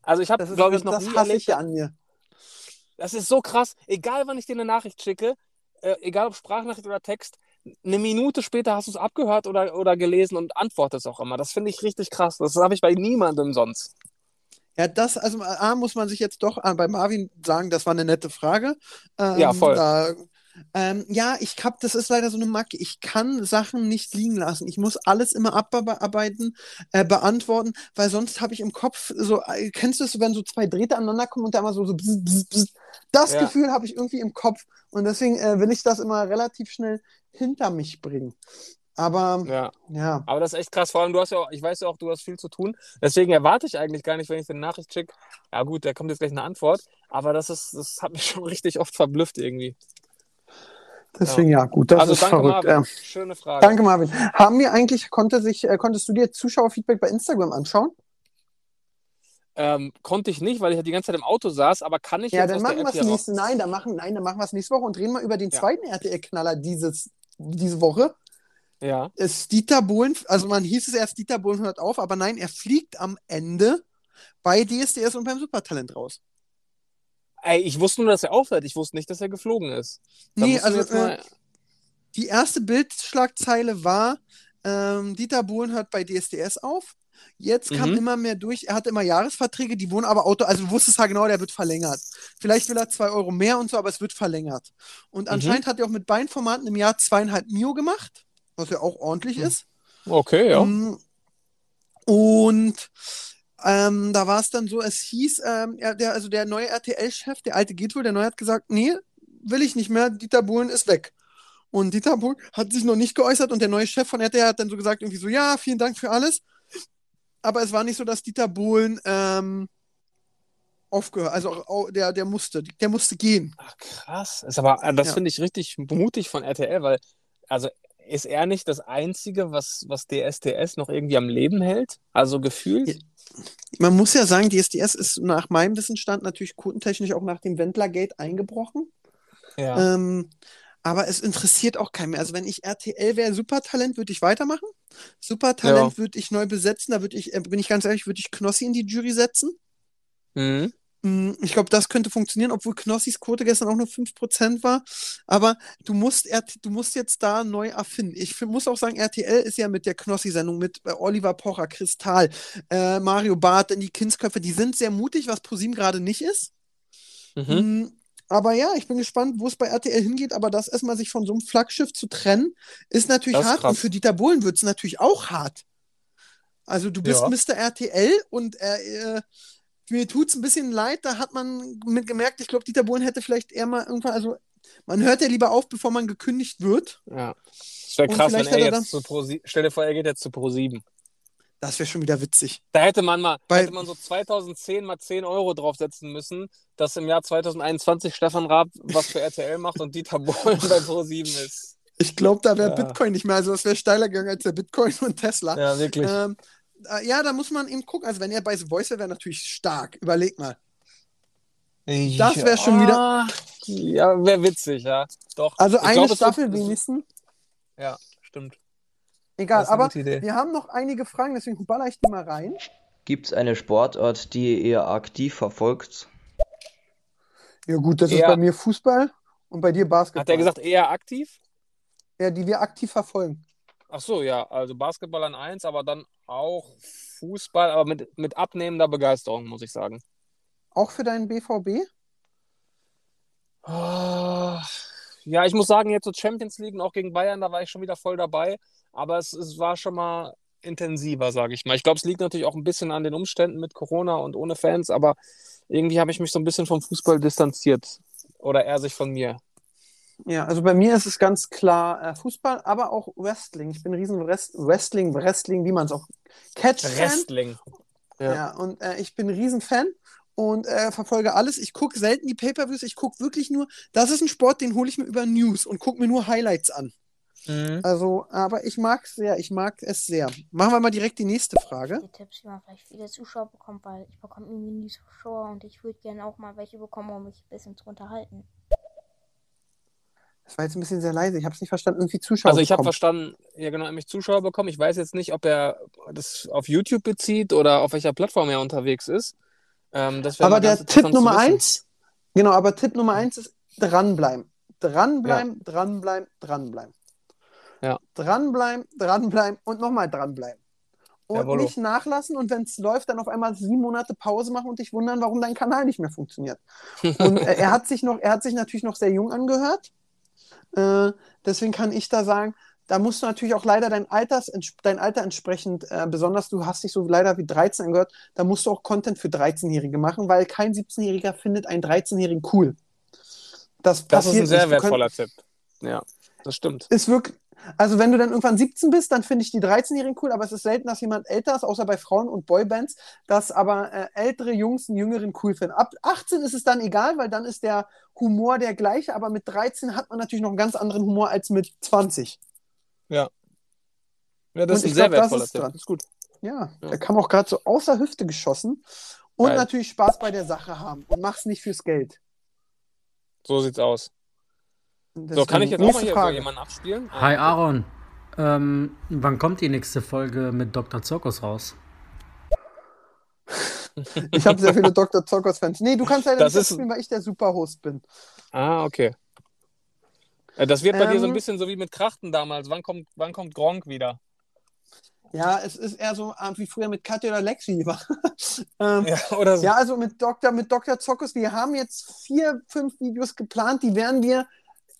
Also ich habe, glaube ich, noch das nie hasse ich ja an mir. das ist so krass. Egal, wann ich dir eine Nachricht schicke, äh, egal ob Sprachnachricht oder Text, eine Minute später hast du es abgehört oder, oder gelesen und antwortest auch immer. Das finde ich richtig krass. Das habe ich bei niemandem sonst. Ja, das, also A, muss man sich jetzt doch äh, bei Marvin sagen, das war eine nette Frage. Ähm, Ja, voll. Da, ähm, ja, ich hab, das ist leider so eine Macke. Ich kann Sachen nicht liegen lassen. Ich muss alles immer abarbeiten, äh, beantworten, weil sonst habe ich im Kopf so, äh, kennst du es, wenn so zwei Drähte aneinander kommen und da immer so, so bzz, bzz, bzz. Das Ja. Gefühl habe ich irgendwie im Kopf und deswegen äh, will ich das immer relativ schnell hinter mich bringen. Aber Ja. ja, Aber das ist echt krass. Vor allem, du hast ja auch, ich weiß ja auch, du hast viel zu tun. Deswegen erwarte ich eigentlich gar nicht, wenn ich eine Nachricht schicke. Ja, gut, da kommt jetzt gleich eine Antwort. Aber das ist, das hat mich schon richtig oft verblüfft irgendwie. Deswegen ja, gut, das also ist danke, verrückt. Marvin. Schöne Frage. Danke, Marvin. Haben wir eigentlich, konnte sich, äh, konntest du dir Zuschauerfeedback bei Instagram anschauen? Ähm, konnte ich nicht, weil ich ja die ganze Zeit im Auto saß, aber kann ich Ja, jetzt dann aus der machen wir App nächste. Nein, dann machen, nein, dann machen wir es nächste Woche und reden mal über den Ja. zweiten RTL-Knaller dieses, diese Woche. Ja. Ist Dieter Bohlen, also man hieß es erst, Dieter Bohlen hört auf, aber nein, er fliegt am Ende bei DSDS und beim Supertalent raus. Ey, ich wusste nur, dass er aufhört. Ich wusste nicht, dass er geflogen ist. Da Nee, also mal- äh, die erste Bildschlagzeile war, ähm, Dieter Bohlen hört bei DSDS auf. Jetzt kam Mhm. immer mehr durch, er hatte immer Jahresverträge, die wurden aber Auto, also du wusstest ja genau, der wird verlängert. Vielleicht will er zwei Euro mehr und so, aber es wird verlängert. Und Mhm. anscheinend hat er auch mit beiden Formaten im Jahr zweieinhalb Mio gemacht, was ja auch ordentlich Mhm. ist. Okay, ja. Mm, Und ähm, da war es dann so, es hieß, ähm, er, der, also der neue RTL-Chef, der alte geht wohl, der neue hat gesagt, nee, will ich nicht mehr, Dieter Bohlen ist weg. Und Dieter Bohlen hat sich noch nicht geäußert und der neue Chef von RTL hat dann so gesagt, irgendwie so, ja, vielen Dank für alles. Aber es war nicht so, dass Dieter Bohlen ähm, aufgehört, also der, der musste, der musste gehen. Ach, krass. Ist aber, äh, das Ja. finde ich richtig mutig von RTL, weil, also, ist er nicht das Einzige, was, was DSDS noch irgendwie am Leben hält? Also gefühlt? Man muss ja sagen, DSDS ist nach meinem Wissensstand natürlich quotentechnisch auch nach dem Wendler-Gate eingebrochen. Ja. Ähm, aber es interessiert auch keinen mehr. Also wenn ich RTL wäre, Supertalent, würde ich weitermachen. Supertalent würde ich neu besetzen. Da würde ich, äh, bin ich ganz ehrlich, würde ich Knossi in die Jury setzen. Mhm. Mm, Ich glaube, das könnte funktionieren, obwohl Knossis Quote gestern auch nur 5% war. Aber du musst, du musst jetzt da neu erfinden. Ich muss auch sagen, RTL ist ja mit der Knossi-Sendung, mit äh, Oliver Pocher, Kristall, äh, Mario Barth, in die Kindsköpfe, die sind sehr mutig, was ProSieben gerade nicht ist. Mhm. Mm, Aber ja, ich bin gespannt, wo es bei RTL hingeht. Aber das erstmal sich von so einem Flaggschiff zu trennen, ist natürlich ist hart. Und krass. für Dieter Bohlen wird es natürlich auch hart. Also du bist Ja. Mr. RTL und äh, äh, mir tut es ein bisschen leid. Da hat man mit gemerkt, ich glaube, Dieter Bohlen hätte vielleicht eher mal irgendwann, also man hört ja lieber auf, bevor man gekündigt wird. Ja. Es wäre krass, wenn er er jetzt zu Pro Stell dir vor, er geht jetzt zu Pro 7. Das wäre schon wieder witzig. Da hätte man mal, Bei- hätte man so 2010 mal 10 Euro draufsetzen müssen, dass im Jahr 2021 Stefan Raab was für RTL macht und Dieter Bohlen bei Pro 7 ist. Ich glaube, da wäre Ja. Bitcoin nicht mehr. Also das wäre steiler gegangen als der Bitcoin und Tesla. Ja, wirklich. Ähm, äh, ja, da muss man eben gucken. Also wenn er bei The Voice wäre, wäre natürlich stark. Überleg mal. das wär schon wieder- Ah, Ja, wäre witzig, ja. Doch. Also Ich eine glaub, Staffel wenigstens. Ja, stimmt. Egal, ist aber wir haben noch einige Fragen, deswegen baller ich die mal rein. Gibt es eine Sportart, die ihr eher aktiv verfolgt? Ja gut, das ist Ja. bei mir Fußball und bei dir Basketball. Hat er gesagt, eher aktiv? Ja, die wir aktiv verfolgen. Ach so, ja. Also Basketball an 1, aber dann auch Fußball, aber mit, mit abnehmender Begeisterung, muss ich sagen. Auch für deinen BVB? Ah, Ja, ich muss sagen, jetzt so Champions League und auch gegen Bayern, da war ich schon wieder voll dabei. Aber es, es war schon mal intensiver, sage ich mal. Ich glaube, es liegt natürlich auch ein bisschen an den Umständen mit Corona und ohne Fans, aber irgendwie habe ich mich so ein bisschen vom Fußball distanziert. Oder er sich von mir. Ja, also bei mir ist es ganz klar äh, Fußball, aber auch Wrestling. Ich bin ein riesen Wrest Wrestling, Wrestling, wie man es auch Catch-Fan. Wrestling. Ja, Ja. und äh, ich bin ein Riesenfan und äh, verfolge alles. Ich gucke selten die Pay-Per-Views, ich gucke wirklich nur, das ist ein Sport, den hole ich mir über News und gucke mir nur Highlights an. Mhm. Also, aber ich mag es sehr, ich mag es sehr. Machen wir mal direkt die nächste Frage. Die Tipps, wie man vielleicht viele Zuschauer bekommt, weil ich bekomme irgendwie nie Zuschauer und ich würde gerne auch mal welche bekommen, um mich ein bisschen zu unterhalten. Das war jetzt ein bisschen sehr leise. Ich habe es nicht verstanden. Irgendwie Zuschauer. Also ich habe verstanden, ja genau, nämlich Zuschauer bekommen. Ich weiß jetzt nicht, ob er das auf YouTube bezieht oder auf welcher Plattform er unterwegs ist. Ähm, Aber der Tipp Nummer eins, genau, aber Tipp Nummer eins ist dranbleiben. Dranbleiben, dranbleiben, dranbleiben. Ja. Dranbleiben, dranbleiben und nochmal dranbleiben. Und Jawollo. nicht nachlassen und wenn es läuft, dann auf einmal sieben Monate Pause machen und dich wundern, warum dein Kanal nicht mehr funktioniert. Und äh, er hat sich noch, er hat sich natürlich noch sehr jung angehört. Äh, deswegen kann ich da sagen, da musst du natürlich auch leider dein, Alters, dein Alter entsprechend, äh, besonders du hast dich so leider wie 13 angehört, da musst du auch Content für 13-Jährige machen, weil kein 17-Jähriger findet einen 13-Jährigen cool. Das, Das ist ein sehr wertvoller Tipp. Ja, das stimmt. ist wirklich, also wenn du dann irgendwann 17 bist, dann finde ich die 13-Jährigen cool, aber es ist selten, dass jemand älter ist, außer bei Frauen und Boybands, dass aber äh, ältere Jungs einen jüngeren cool finden. Ab 18 ist es dann egal, weil dann ist der Humor der gleiche, aber mit 13 hat man natürlich noch einen ganz anderen Humor als mit 20. Ja, das Und ist ein sehr glaub, das wertvoller ist Tipp. dran. Ist gut. Ja, Ja. der kam auch gerade so außer Hüfte geschossen und Geil. natürlich Spaß bei der Sache haben und mach's nicht fürs Geld. So sieht's aus. So, kann ich jetzt auch mal hier so Frage. jemanden abspielen? Hi Aaron, ähm, wann kommt die nächste Folge mit Dr. Zirkus raus? Ich habe sehr viele Dr. Zockers-Fans. Nee, du kannst leider Das nicht spielen, weil ich der Superhost bin. Ah, okay. Äh, Das wird bei dir so ein Ähm, bisschen so wie mit Krachten damals. Wann kommt, wann kommt Gronk wieder? Ja, es ist eher so äh, wie früher mit Katja oder Lexi. war. ähm, Ja, oder so. ja, also mit Dr. mit Dr. Zockus, wir haben jetzt vier, fünf Videos geplant, die werden wir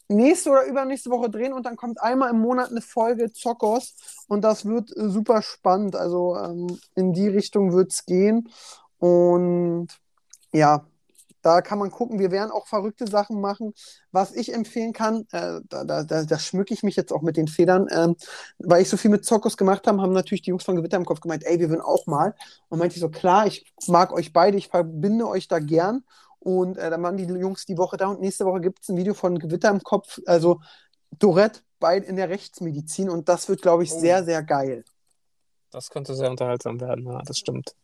nächste oder übernächste Woche drehen und dann kommt einmal im Monat eine Folge Zockos und das wird äh, super spannend. Also ähm, in die Richtung wird es gehen und ja, da kann man gucken. Wir werden auch verrückte Sachen machen. Was ich empfehlen kann, äh, da, da, da, schmücke ich mich jetzt auch mit den Federn, ähm, weil ich so viel mit Zockos gemacht habe, haben natürlich die Jungs von Gewitter im Kopf gemeint, ey, wir würden auch mal. Und meinte ich so, klar, ich mag euch beide, ich verbinde euch da gern. Und äh, dann waren die Jungs die Woche da und nächste Woche gibt es ein Video von Gewitter im Kopf, also Dorette beide in der Rechtsmedizin und das wird, glaube ich, Oh. sehr, sehr geil. Das könnte sehr unterhaltsam werden, ja, das stimmt.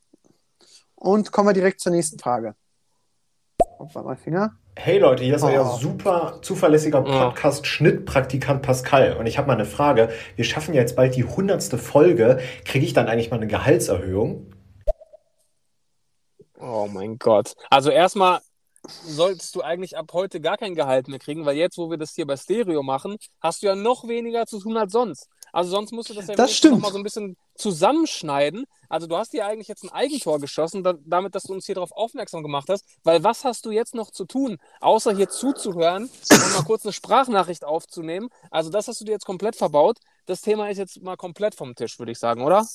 Und kommen wir direkt zur nächsten Frage. Opfer mal Finger. Hey Leute, hier ist Oh. euer super zuverlässiger Podcast-Schnittpraktikant Pascal. Und ich habe mal eine Frage. Wir schaffen ja jetzt bald die hundertste Folge. Kriege ich dann eigentlich mal eine Gehaltserhöhung? Oh mein Gott. Also erstmal solltest du eigentlich ab heute gar kein Gehalt mehr kriegen, weil jetzt, wo wir das hier bei Stereo machen, hast du ja noch weniger zu tun als sonst. Also sonst musst du das ja Das noch mal so ein bisschen zusammenschneiden. Also du hast dir eigentlich jetzt ein Eigentor geschossen, da, damit, dass du uns hier darauf aufmerksam gemacht hast. Weil was hast du jetzt noch zu tun, außer hier zuzuhören und mal kurz eine Sprachnachricht aufzunehmen? Also das hast du dir jetzt komplett verbaut. Das Thema ist jetzt mal komplett vom Tisch, würde ich sagen, oder?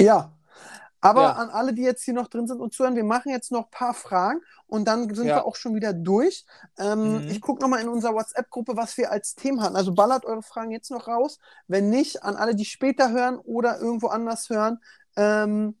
Ja. Aber Ja. an alle, die jetzt hier noch drin sind und zuhören, wir machen jetzt noch ein paar Fragen und dann sind Ja. wir auch schon wieder durch. Ähm, Mhm. Ich gucke nochmal in unserer WhatsApp-Gruppe, was wir als Themen hatten. Also ballert eure Fragen jetzt noch raus. Wenn nicht, an alle, die später hören oder irgendwo anders hören, ähm,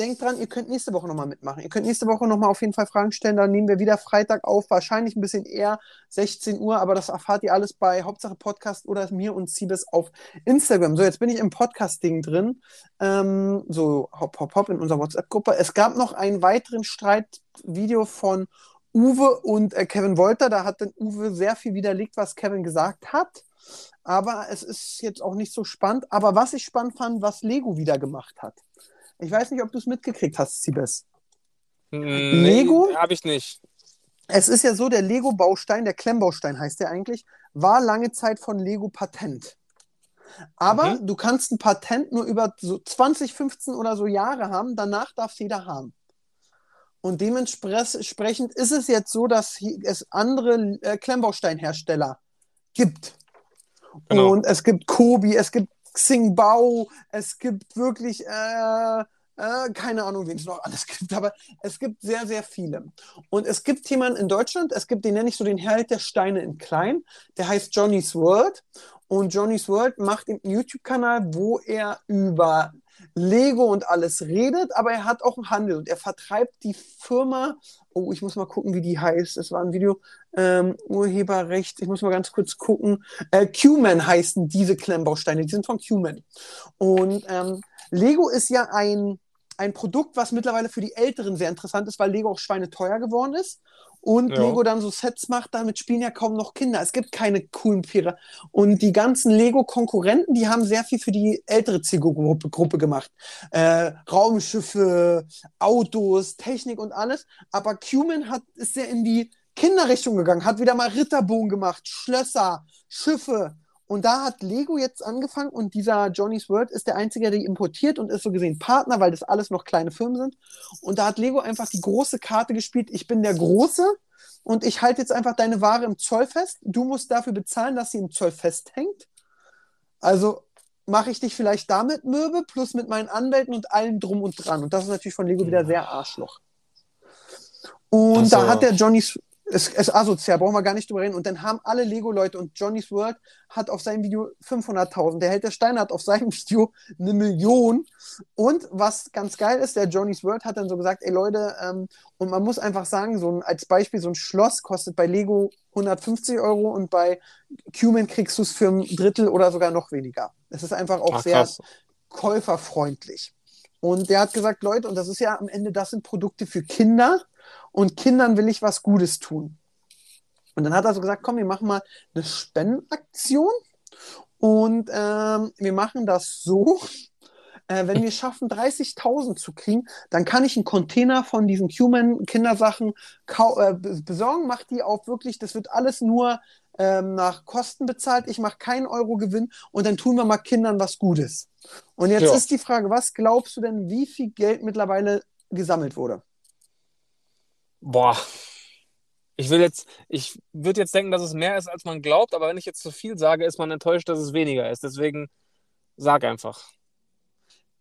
denkt dran, ihr könnt nächste Woche nochmal mitmachen. Ihr könnt nächste Woche nochmal auf jeden Fall Fragen stellen. Dann nehmen wir wieder Freitag auf, wahrscheinlich ein bisschen eher 16 Uhr, aber das erfahrt ihr alles bei Hauptsache Podcast oder mir und Siebes auf Instagram. So, jetzt bin ich im Podcast-Ding drin. Ähm, so, hopp, hopp, hopp in unserer WhatsApp-Gruppe. Es gab noch einen weiteren Streitvideo von Uwe und äh, Kevin Wolter. Da hat dann Uwe sehr viel widerlegt, was Kevin gesagt hat. Aber es ist jetzt auch nicht so spannend. Aber was ich spannend fand, was Lego wieder gemacht hat. Ich weiß nicht, ob du es mitgekriegt hast, Siebes. Lego? Nee, habe ich nicht. Es ist ja so, der Lego-Baustein, der Klemmbaustein heißt der eigentlich, war lange Zeit von Lego Patent. Aber Mhm. du kannst ein Patent nur über so 20, 15 oder so Jahre haben, danach darf es jeder haben. Und dementsprechend ist es jetzt so, dass es andere äh, Klemmbausteinhersteller gibt. Genau. Und es gibt Kobi, es gibt Xingbao, es gibt wirklich, äh, äh, keine Ahnung, wen es noch alles gibt, aber es gibt sehr, sehr viele. Und es gibt jemanden in Deutschland, es gibt den nenne ich so den Held der Steine in klein, der heißt Johnny's World. Und Johnny's World macht einen YouTube-Kanal, wo er über Lego und alles redet, aber er hat auch einen Handel und er vertreibt die Firma. Oh, ich muss mal gucken, wie die heißt. Es war ein Video, ähm, Urheberrecht. Ich muss mal ganz kurz gucken. Äh, Q-Man heißen diese Klemmbausteine. Die sind von Q-Man. Und ähm, Lego ist ja ein, ein Produkt, was mittlerweile für die Älteren sehr interessant ist, weil Lego auch schweineteuer geworden ist. Und Ja. Lego dann so Sets macht, damit spielen ja kaum noch Kinder. Es gibt keine coolen Vierer. Und die ganzen Lego-Konkurrenten, die haben sehr viel für die ältere Zielgruppe Gruppe gemacht. Äh, Raumschiffe, Autos, Technik und alles. Aber Cuman hat, ist sehr in die Kinderrichtung gegangen, hat wieder mal Ritterbogen gemacht, Schlösser, Schiffe. Und da hat Lego jetzt angefangen und dieser Johnny's World ist der einzige, der die importiert und ist so gesehen Partner, weil das alles noch kleine Firmen sind. Und da hat Lego einfach die große Karte gespielt. Ich bin der Große und ich halte jetzt einfach deine Ware im Zoll fest. Du musst dafür bezahlen, dass sie im Zoll festhängt. Also mache ich dich vielleicht damit mürbe, plus mit meinen Anwälten und allem drum und dran. Und das ist natürlich von Lego wieder sehr Arschloch. Und Das da hat der Johnny's, es ist asozial, brauchen wir gar nicht drüber reden. Und dann haben alle Lego-Leute und Johnny's World hat auf seinem Video 500.000. Der Held der Steine hat auf seinem Video eine Million. Und was ganz geil ist, der Johnny's World hat dann so gesagt, ey Leute, ähm, und man muss einfach sagen, so ein, als Beispiel, so ein Schloss kostet bei Lego 150 Euro und bei Cuman kriegst du es für ein Drittel oder sogar noch weniger. Es ist einfach auch Ach, sehr krass. käuferfreundlich. Und der hat gesagt, Leute, und das ist ja am Ende, das sind Produkte für Kinder und Kindern will ich was Gutes tun. Und dann hat er so gesagt, komm, wir machen mal eine Spendenaktion und ähm, wir machen das so, äh, wenn wir schaffen, 30.000 zu kriegen, dann kann ich einen Container von diesen Human Kindersachen kau- äh, be- besorgen, mach die auf wirklich, das wird alles nur ähm, nach Kosten bezahlt, ich mache keinen Euro Gewinn und dann tun wir mal Kindern was Gutes. Und jetzt Ja. ist die Frage, was glaubst du denn, wie viel Geld mittlerweile gesammelt wurde? Boah. Ich will jetzt, ich würde jetzt denken, dass es mehr ist, als man glaubt, aber wenn ich jetzt zu viel sage, ist man enttäuscht, dass es weniger ist. Deswegen sag einfach.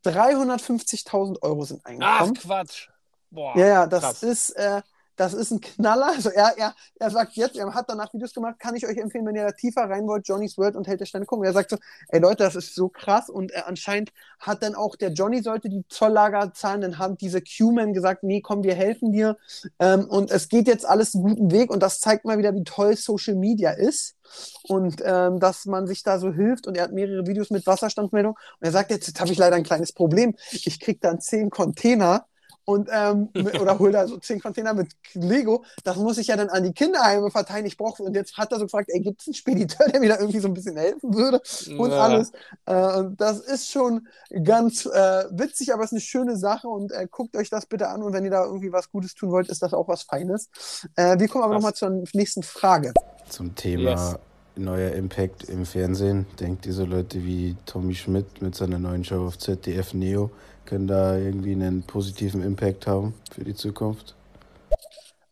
350.000 Euro sind Ach, eingekommen. Quatsch. Boah. Ja, ja, das krass. ist, äh, das ist ein Knaller. Also er, er, er sagt jetzt, er hat danach Videos gemacht, kann ich euch empfehlen, wenn ihr da tiefer rein wollt, Johnny's World und Held der Steine gucken. Er sagt so, ey Leute, das ist so krass. Und äh, anscheinend hat dann auch der Johnny sollte die Zolllager zahlen, dann haben diese Q-Men gesagt, nee, komm, wir helfen dir. Ähm, und es geht jetzt alles einen guten Weg. Und das zeigt mal wieder, wie toll Social Media ist. Und ähm, dass man sich da so hilft. Und er hat mehrere Videos mit Wasserstandsmeldung. Und er sagt jetzt, jetzt habe ich leider ein kleines Problem, ich krieg dann zehn Container und ähm, mit- oder hol da so zehn Container mit Lego. Das muss ich ja dann an die Kinderheime verteilen. Ich brauche und jetzt hat er so gefragt, ey, gibt es einen Spediteur, der mir da irgendwie so ein bisschen helfen würde und Ja. alles. Äh, und das ist schon ganz äh, witzig, aber es ist eine schöne Sache und äh, guckt euch das bitte an und wenn ihr da irgendwie was Gutes tun wollt, ist das auch was Feines. Äh, wir kommen aber nochmal zur nächsten Frage. Zum Thema Yes. neuer Impact im Fernsehen. Denkt ihr so Leute wie Tommy Schmidt mit seiner neuen Show auf ZDF Neo können da irgendwie einen positiven Impact haben für die Zukunft?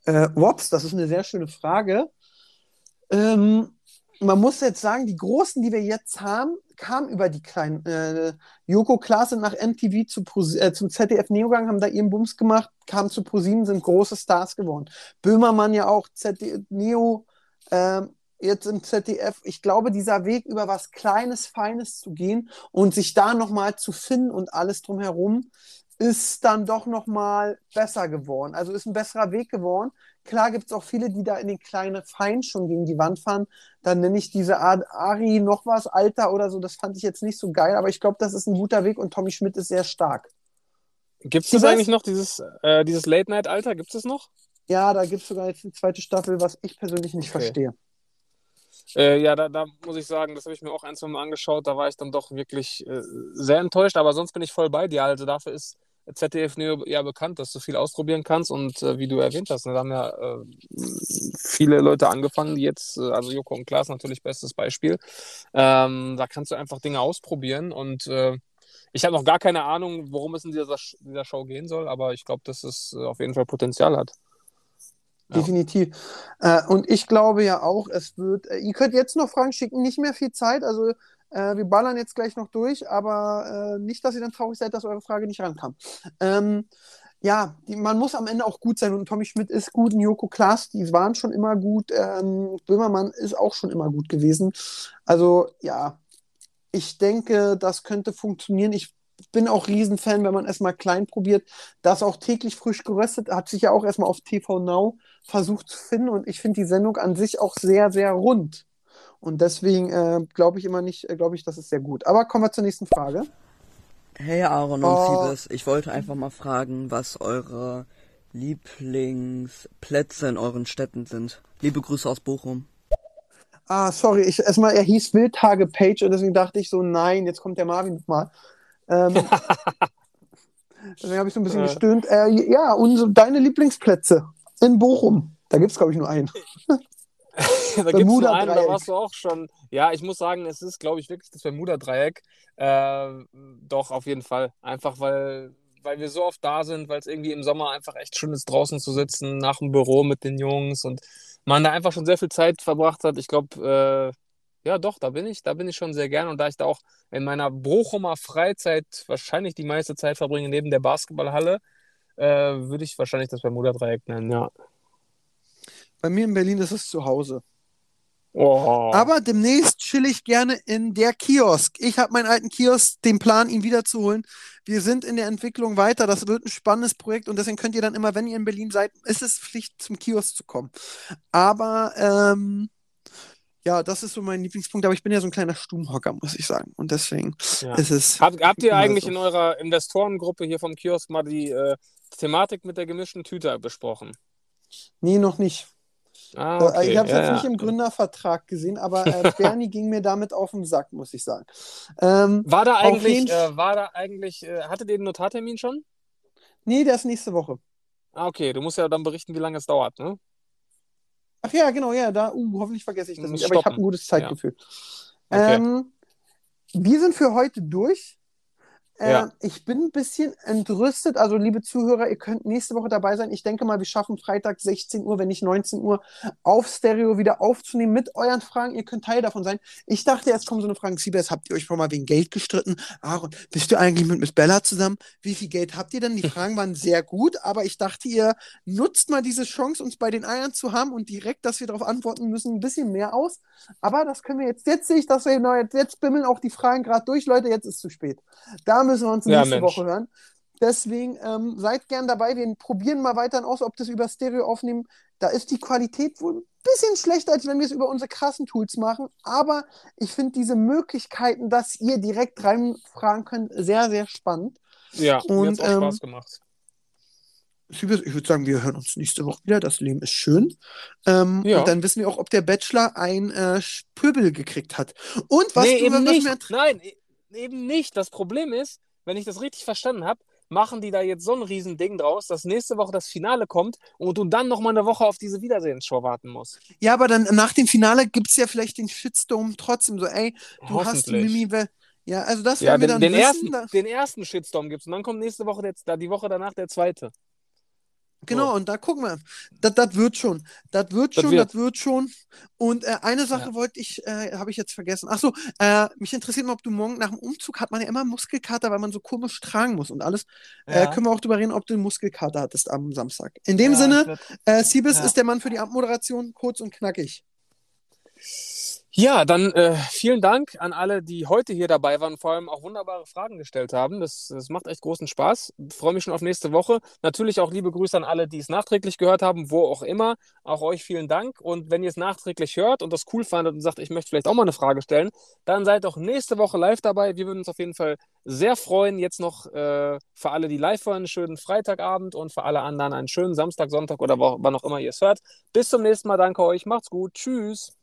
Äh, Wops, das ist eine sehr schöne Frage. Ähm, man muss jetzt sagen, die großen, die wir jetzt haben, kamen über die kleinen. Äh, Joko Klaas sind nach MTV zu äh, zum ZDF Neo gegangen, haben da ihren Bums gemacht, kamen zu ProSieben, sind große Stars geworden. Böhmermann ja auch, ZDF Neo, ähm, jetzt im ZDF. Ich glaube, dieser Weg über was Kleines, Feines zu gehen und sich da nochmal zu finden und alles drumherum, ist dann doch nochmal besser geworden. Also ist ein besserer Weg geworden. Klar gibt es auch viele, die da in den kleinen Fein schon gegen die Wand fahren. Dann nenne ich diese Art Ari noch was, Alter oder so. Das fand ich jetzt nicht so geil, aber ich glaube, das ist ein guter Weg und Tommy Schmidt ist sehr stark. Gibt es das eigentlich noch, dieses, äh, dieses Late-Night-Alter? Gibt es noch? Ja, da gibt es sogar jetzt eine zweite Staffel, was ich persönlich nicht Okay. verstehe. Äh, ja, da, da muss ich sagen, das habe ich mir auch ein, zwei Mal angeschaut. Da war ich dann doch wirklich äh, sehr enttäuscht, aber sonst bin ich voll bei dir. Also dafür ist ZDF Neo ja bekannt, dass du viel ausprobieren kannst und äh, wie du erwähnt hast, ne, da haben ja äh, viele Leute angefangen, die jetzt, äh, also Joko und Klaas natürlich bestes Beispiel. Ähm, da kannst du einfach Dinge ausprobieren und äh, ich habe noch gar keine Ahnung, worum es in dieser, dieser Show gehen soll, aber ich glaube, dass es auf jeden Fall Potenzial hat. Definitiv. Äh, und ich glaube ja auch, es wird, äh, ihr könnt jetzt noch Fragen schicken, nicht mehr viel Zeit, also äh, wir ballern jetzt gleich noch durch, aber äh, nicht, dass ihr dann traurig seid, dass eure Frage nicht rankam. Ähm, ja, die, man muss am Ende auch gut sein und Tommy Schmidt ist gut, und Joko Klaas, die waren schon immer gut, ähm, Böhmermann ist auch schon immer gut gewesen. Also ja, ich denke, das könnte funktionieren. Ich bin auch Riesenfan, wenn man erstmal klein probiert. Das auch täglich frisch geröstet, hat sich ja auch erstmal auf TV Now versucht zu finden und ich finde die Sendung an sich auch sehr, sehr rund. Und deswegen äh, glaube ich immer nicht, äh, glaube ich, das ist sehr gut. Aber kommen wir zur nächsten Frage. Hey Aaron und Oh. Siebes, ich wollte einfach mal fragen, was eure Lieblingsplätze in euren Städten sind. Liebe Grüße aus Bochum. Ah, sorry, ich erstmal, er hieß Wildtage Page und deswegen dachte ich so, nein, jetzt kommt der Marvin nochmal. Ähm, deswegen habe ich so ein bisschen Äh. gestöhnt. Äh, ja, so deine Lieblingsplätze in Bochum. Da gibt es, glaube ich, nur einen. da gibt's nur einen, da warst du auch schon. Ja, ich muss sagen, es ist, glaube ich, wirklich das Bermuda-Dreieck. Äh, doch, auf jeden Fall. Einfach, weil, weil wir so oft da sind, weil es irgendwie im Sommer einfach echt schön ist, draußen zu sitzen, nach dem Büro mit den Jungs und man da einfach schon sehr viel Zeit verbracht hat. Ich glaube, äh, ja, doch, da bin ich, da bin ich schon sehr gern. Und da ich da auch in meiner Bochumer Freizeit wahrscheinlich die meiste Zeit verbringe neben der Basketballhalle, äh, würde ich wahrscheinlich das Bermuda-Dreieck nennen, ja. Bei mir in Berlin ist es zu Hause. Oh. Aber demnächst chill ich gerne in der Kiosk. Ich habe meinen alten Kiosk, den Plan, ihn wiederzuholen. Wir sind in der Entwicklung weiter. Das wird ein spannendes Projekt und deswegen könnt ihr dann immer, wenn ihr in Berlin seid, ist es Pflicht, zum Kiosk zu kommen. Aber ähm, ja, das ist so mein Lieblingspunkt. Aber ich bin ja so ein kleiner Stubenhocker, muss ich sagen. Und deswegen Ja. ist es. Habt, habt ihr eigentlich so. in eurer Investorengruppe hier vom Kiosk mal die äh, Thematik mit der gemischten Tüte besprochen? Nee, noch nicht. Ah, Äh, okay. Ich habe es ja, jetzt ja. nicht im Gründervertrag gesehen, aber äh, Bernie ging mir damit auf den Sack, muss ich sagen. Ähm, War da eigentlich, äh, war da eigentlich, äh, hattet ihr den Notartermin schon? Nee, der ist nächste Woche. Ah, okay, du musst ja dann berichten, wie lange es dauert, ne? Ach ja, genau, ja, da, uh, hoffentlich vergesse ich das nicht, aber ich habe ein gutes Zeitgefühl. Okay. Ähm, wir sind für heute durch. Äh, Ja. Ich bin ein bisschen entrüstet. Also, liebe Zuhörer, ihr könnt nächste Woche dabei sein. Ich denke mal, wir schaffen Freitag 16 Uhr, wenn nicht 19 Uhr, auf Stereo wieder aufzunehmen mit euren Fragen. Ihr könnt Teil davon sein. Ich dachte, jetzt kommen so eine Frage. Siebes, habt ihr euch schon mal wegen Geld gestritten? Aaron, bist du eigentlich mit Miss Bella zusammen? Wie viel Geld habt ihr denn? Die Fragen waren sehr gut, aber ich dachte, ihr nutzt mal diese Chance, uns bei den Eiern zu haben und direkt, dass wir darauf antworten müssen, ein bisschen mehr aus. Aber das können wir jetzt. Jetzt sehe ich, dass wir jetzt, jetzt bimmeln auch die Fragen gerade durch. Leute, jetzt ist zu spät. Da müssen wir uns Ja, nächste Mensch. Woche hören. Deswegen ähm, seid gern dabei. Wir probieren mal weiter aus, ob das über Stereo aufnehmen. Da ist die Qualität wohl ein bisschen schlechter, als wenn wir es über unsere krassen Tools machen. Aber ich finde diese Möglichkeiten, dass ihr direkt reinfragen könnt, sehr, sehr spannend. Ja, mir Und, auch ähm, Spaß gemacht. Ich würde sagen, wir hören uns nächste Woche wieder. Das Leben ist schön. Ähm, Ja. Und dann wissen wir auch, ob der Bachelor ein äh, Pöbel gekriegt hat. Und was nee, du eben was nicht. mir Nein, eben nicht. Das Problem ist, wenn ich das richtig verstanden habe, machen die da jetzt so ein Riesending draus, dass nächste Woche das Finale kommt und du dann noch mal eine Woche auf diese Wiedersehensshow warten musst. Ja, aber dann nach dem Finale gibt es ja vielleicht den Shitstorm trotzdem. So, ey, du hast. Mimi. Ja, also das Ja, werden wir den, dann den, wissen. ersten, da- den ersten Shitstorm gibt's und dann kommt nächste Woche der, da die Woche danach der zweite. Genau, und da gucken wir. Das, wird schon. Das wird schon, wird. das wird schon. Und äh, eine Sache wollte ich, äh, habe ich jetzt vergessen. Ach so, äh, mich interessiert mal, ob du morgen nach dem Umzug hat man ja immer Muskelkater, weil man so komisch tragen muss und alles. Äh, Ja. können wir auch drüber reden, ob du einen Muskelkater hattest am Samstag. In dem Ja, Sinne, werd- äh, Siebes Ja. ist der Mann für die Abmoderation, kurz und knackig. Ja, dann äh, vielen Dank an alle, die heute hier dabei waren, vor allem auch wunderbare Fragen gestellt haben. Das, das macht echt großen Spaß. Freue mich schon auf nächste Woche. Natürlich auch liebe Grüße an alle, die es nachträglich gehört haben, wo auch immer. Auch euch vielen Dank. Und wenn ihr es nachträglich hört und das cool fandet und sagt, ich möchte vielleicht auch mal eine Frage stellen, dann seid doch nächste Woche live dabei. Wir würden uns auf jeden Fall sehr freuen. Jetzt noch äh, für alle, die live hören, einen schönen Freitagabend und für alle anderen einen schönen Samstag, Sonntag oder wann auch immer ihr es hört. Bis zum nächsten Mal. Danke euch. Macht's gut. Tschüss.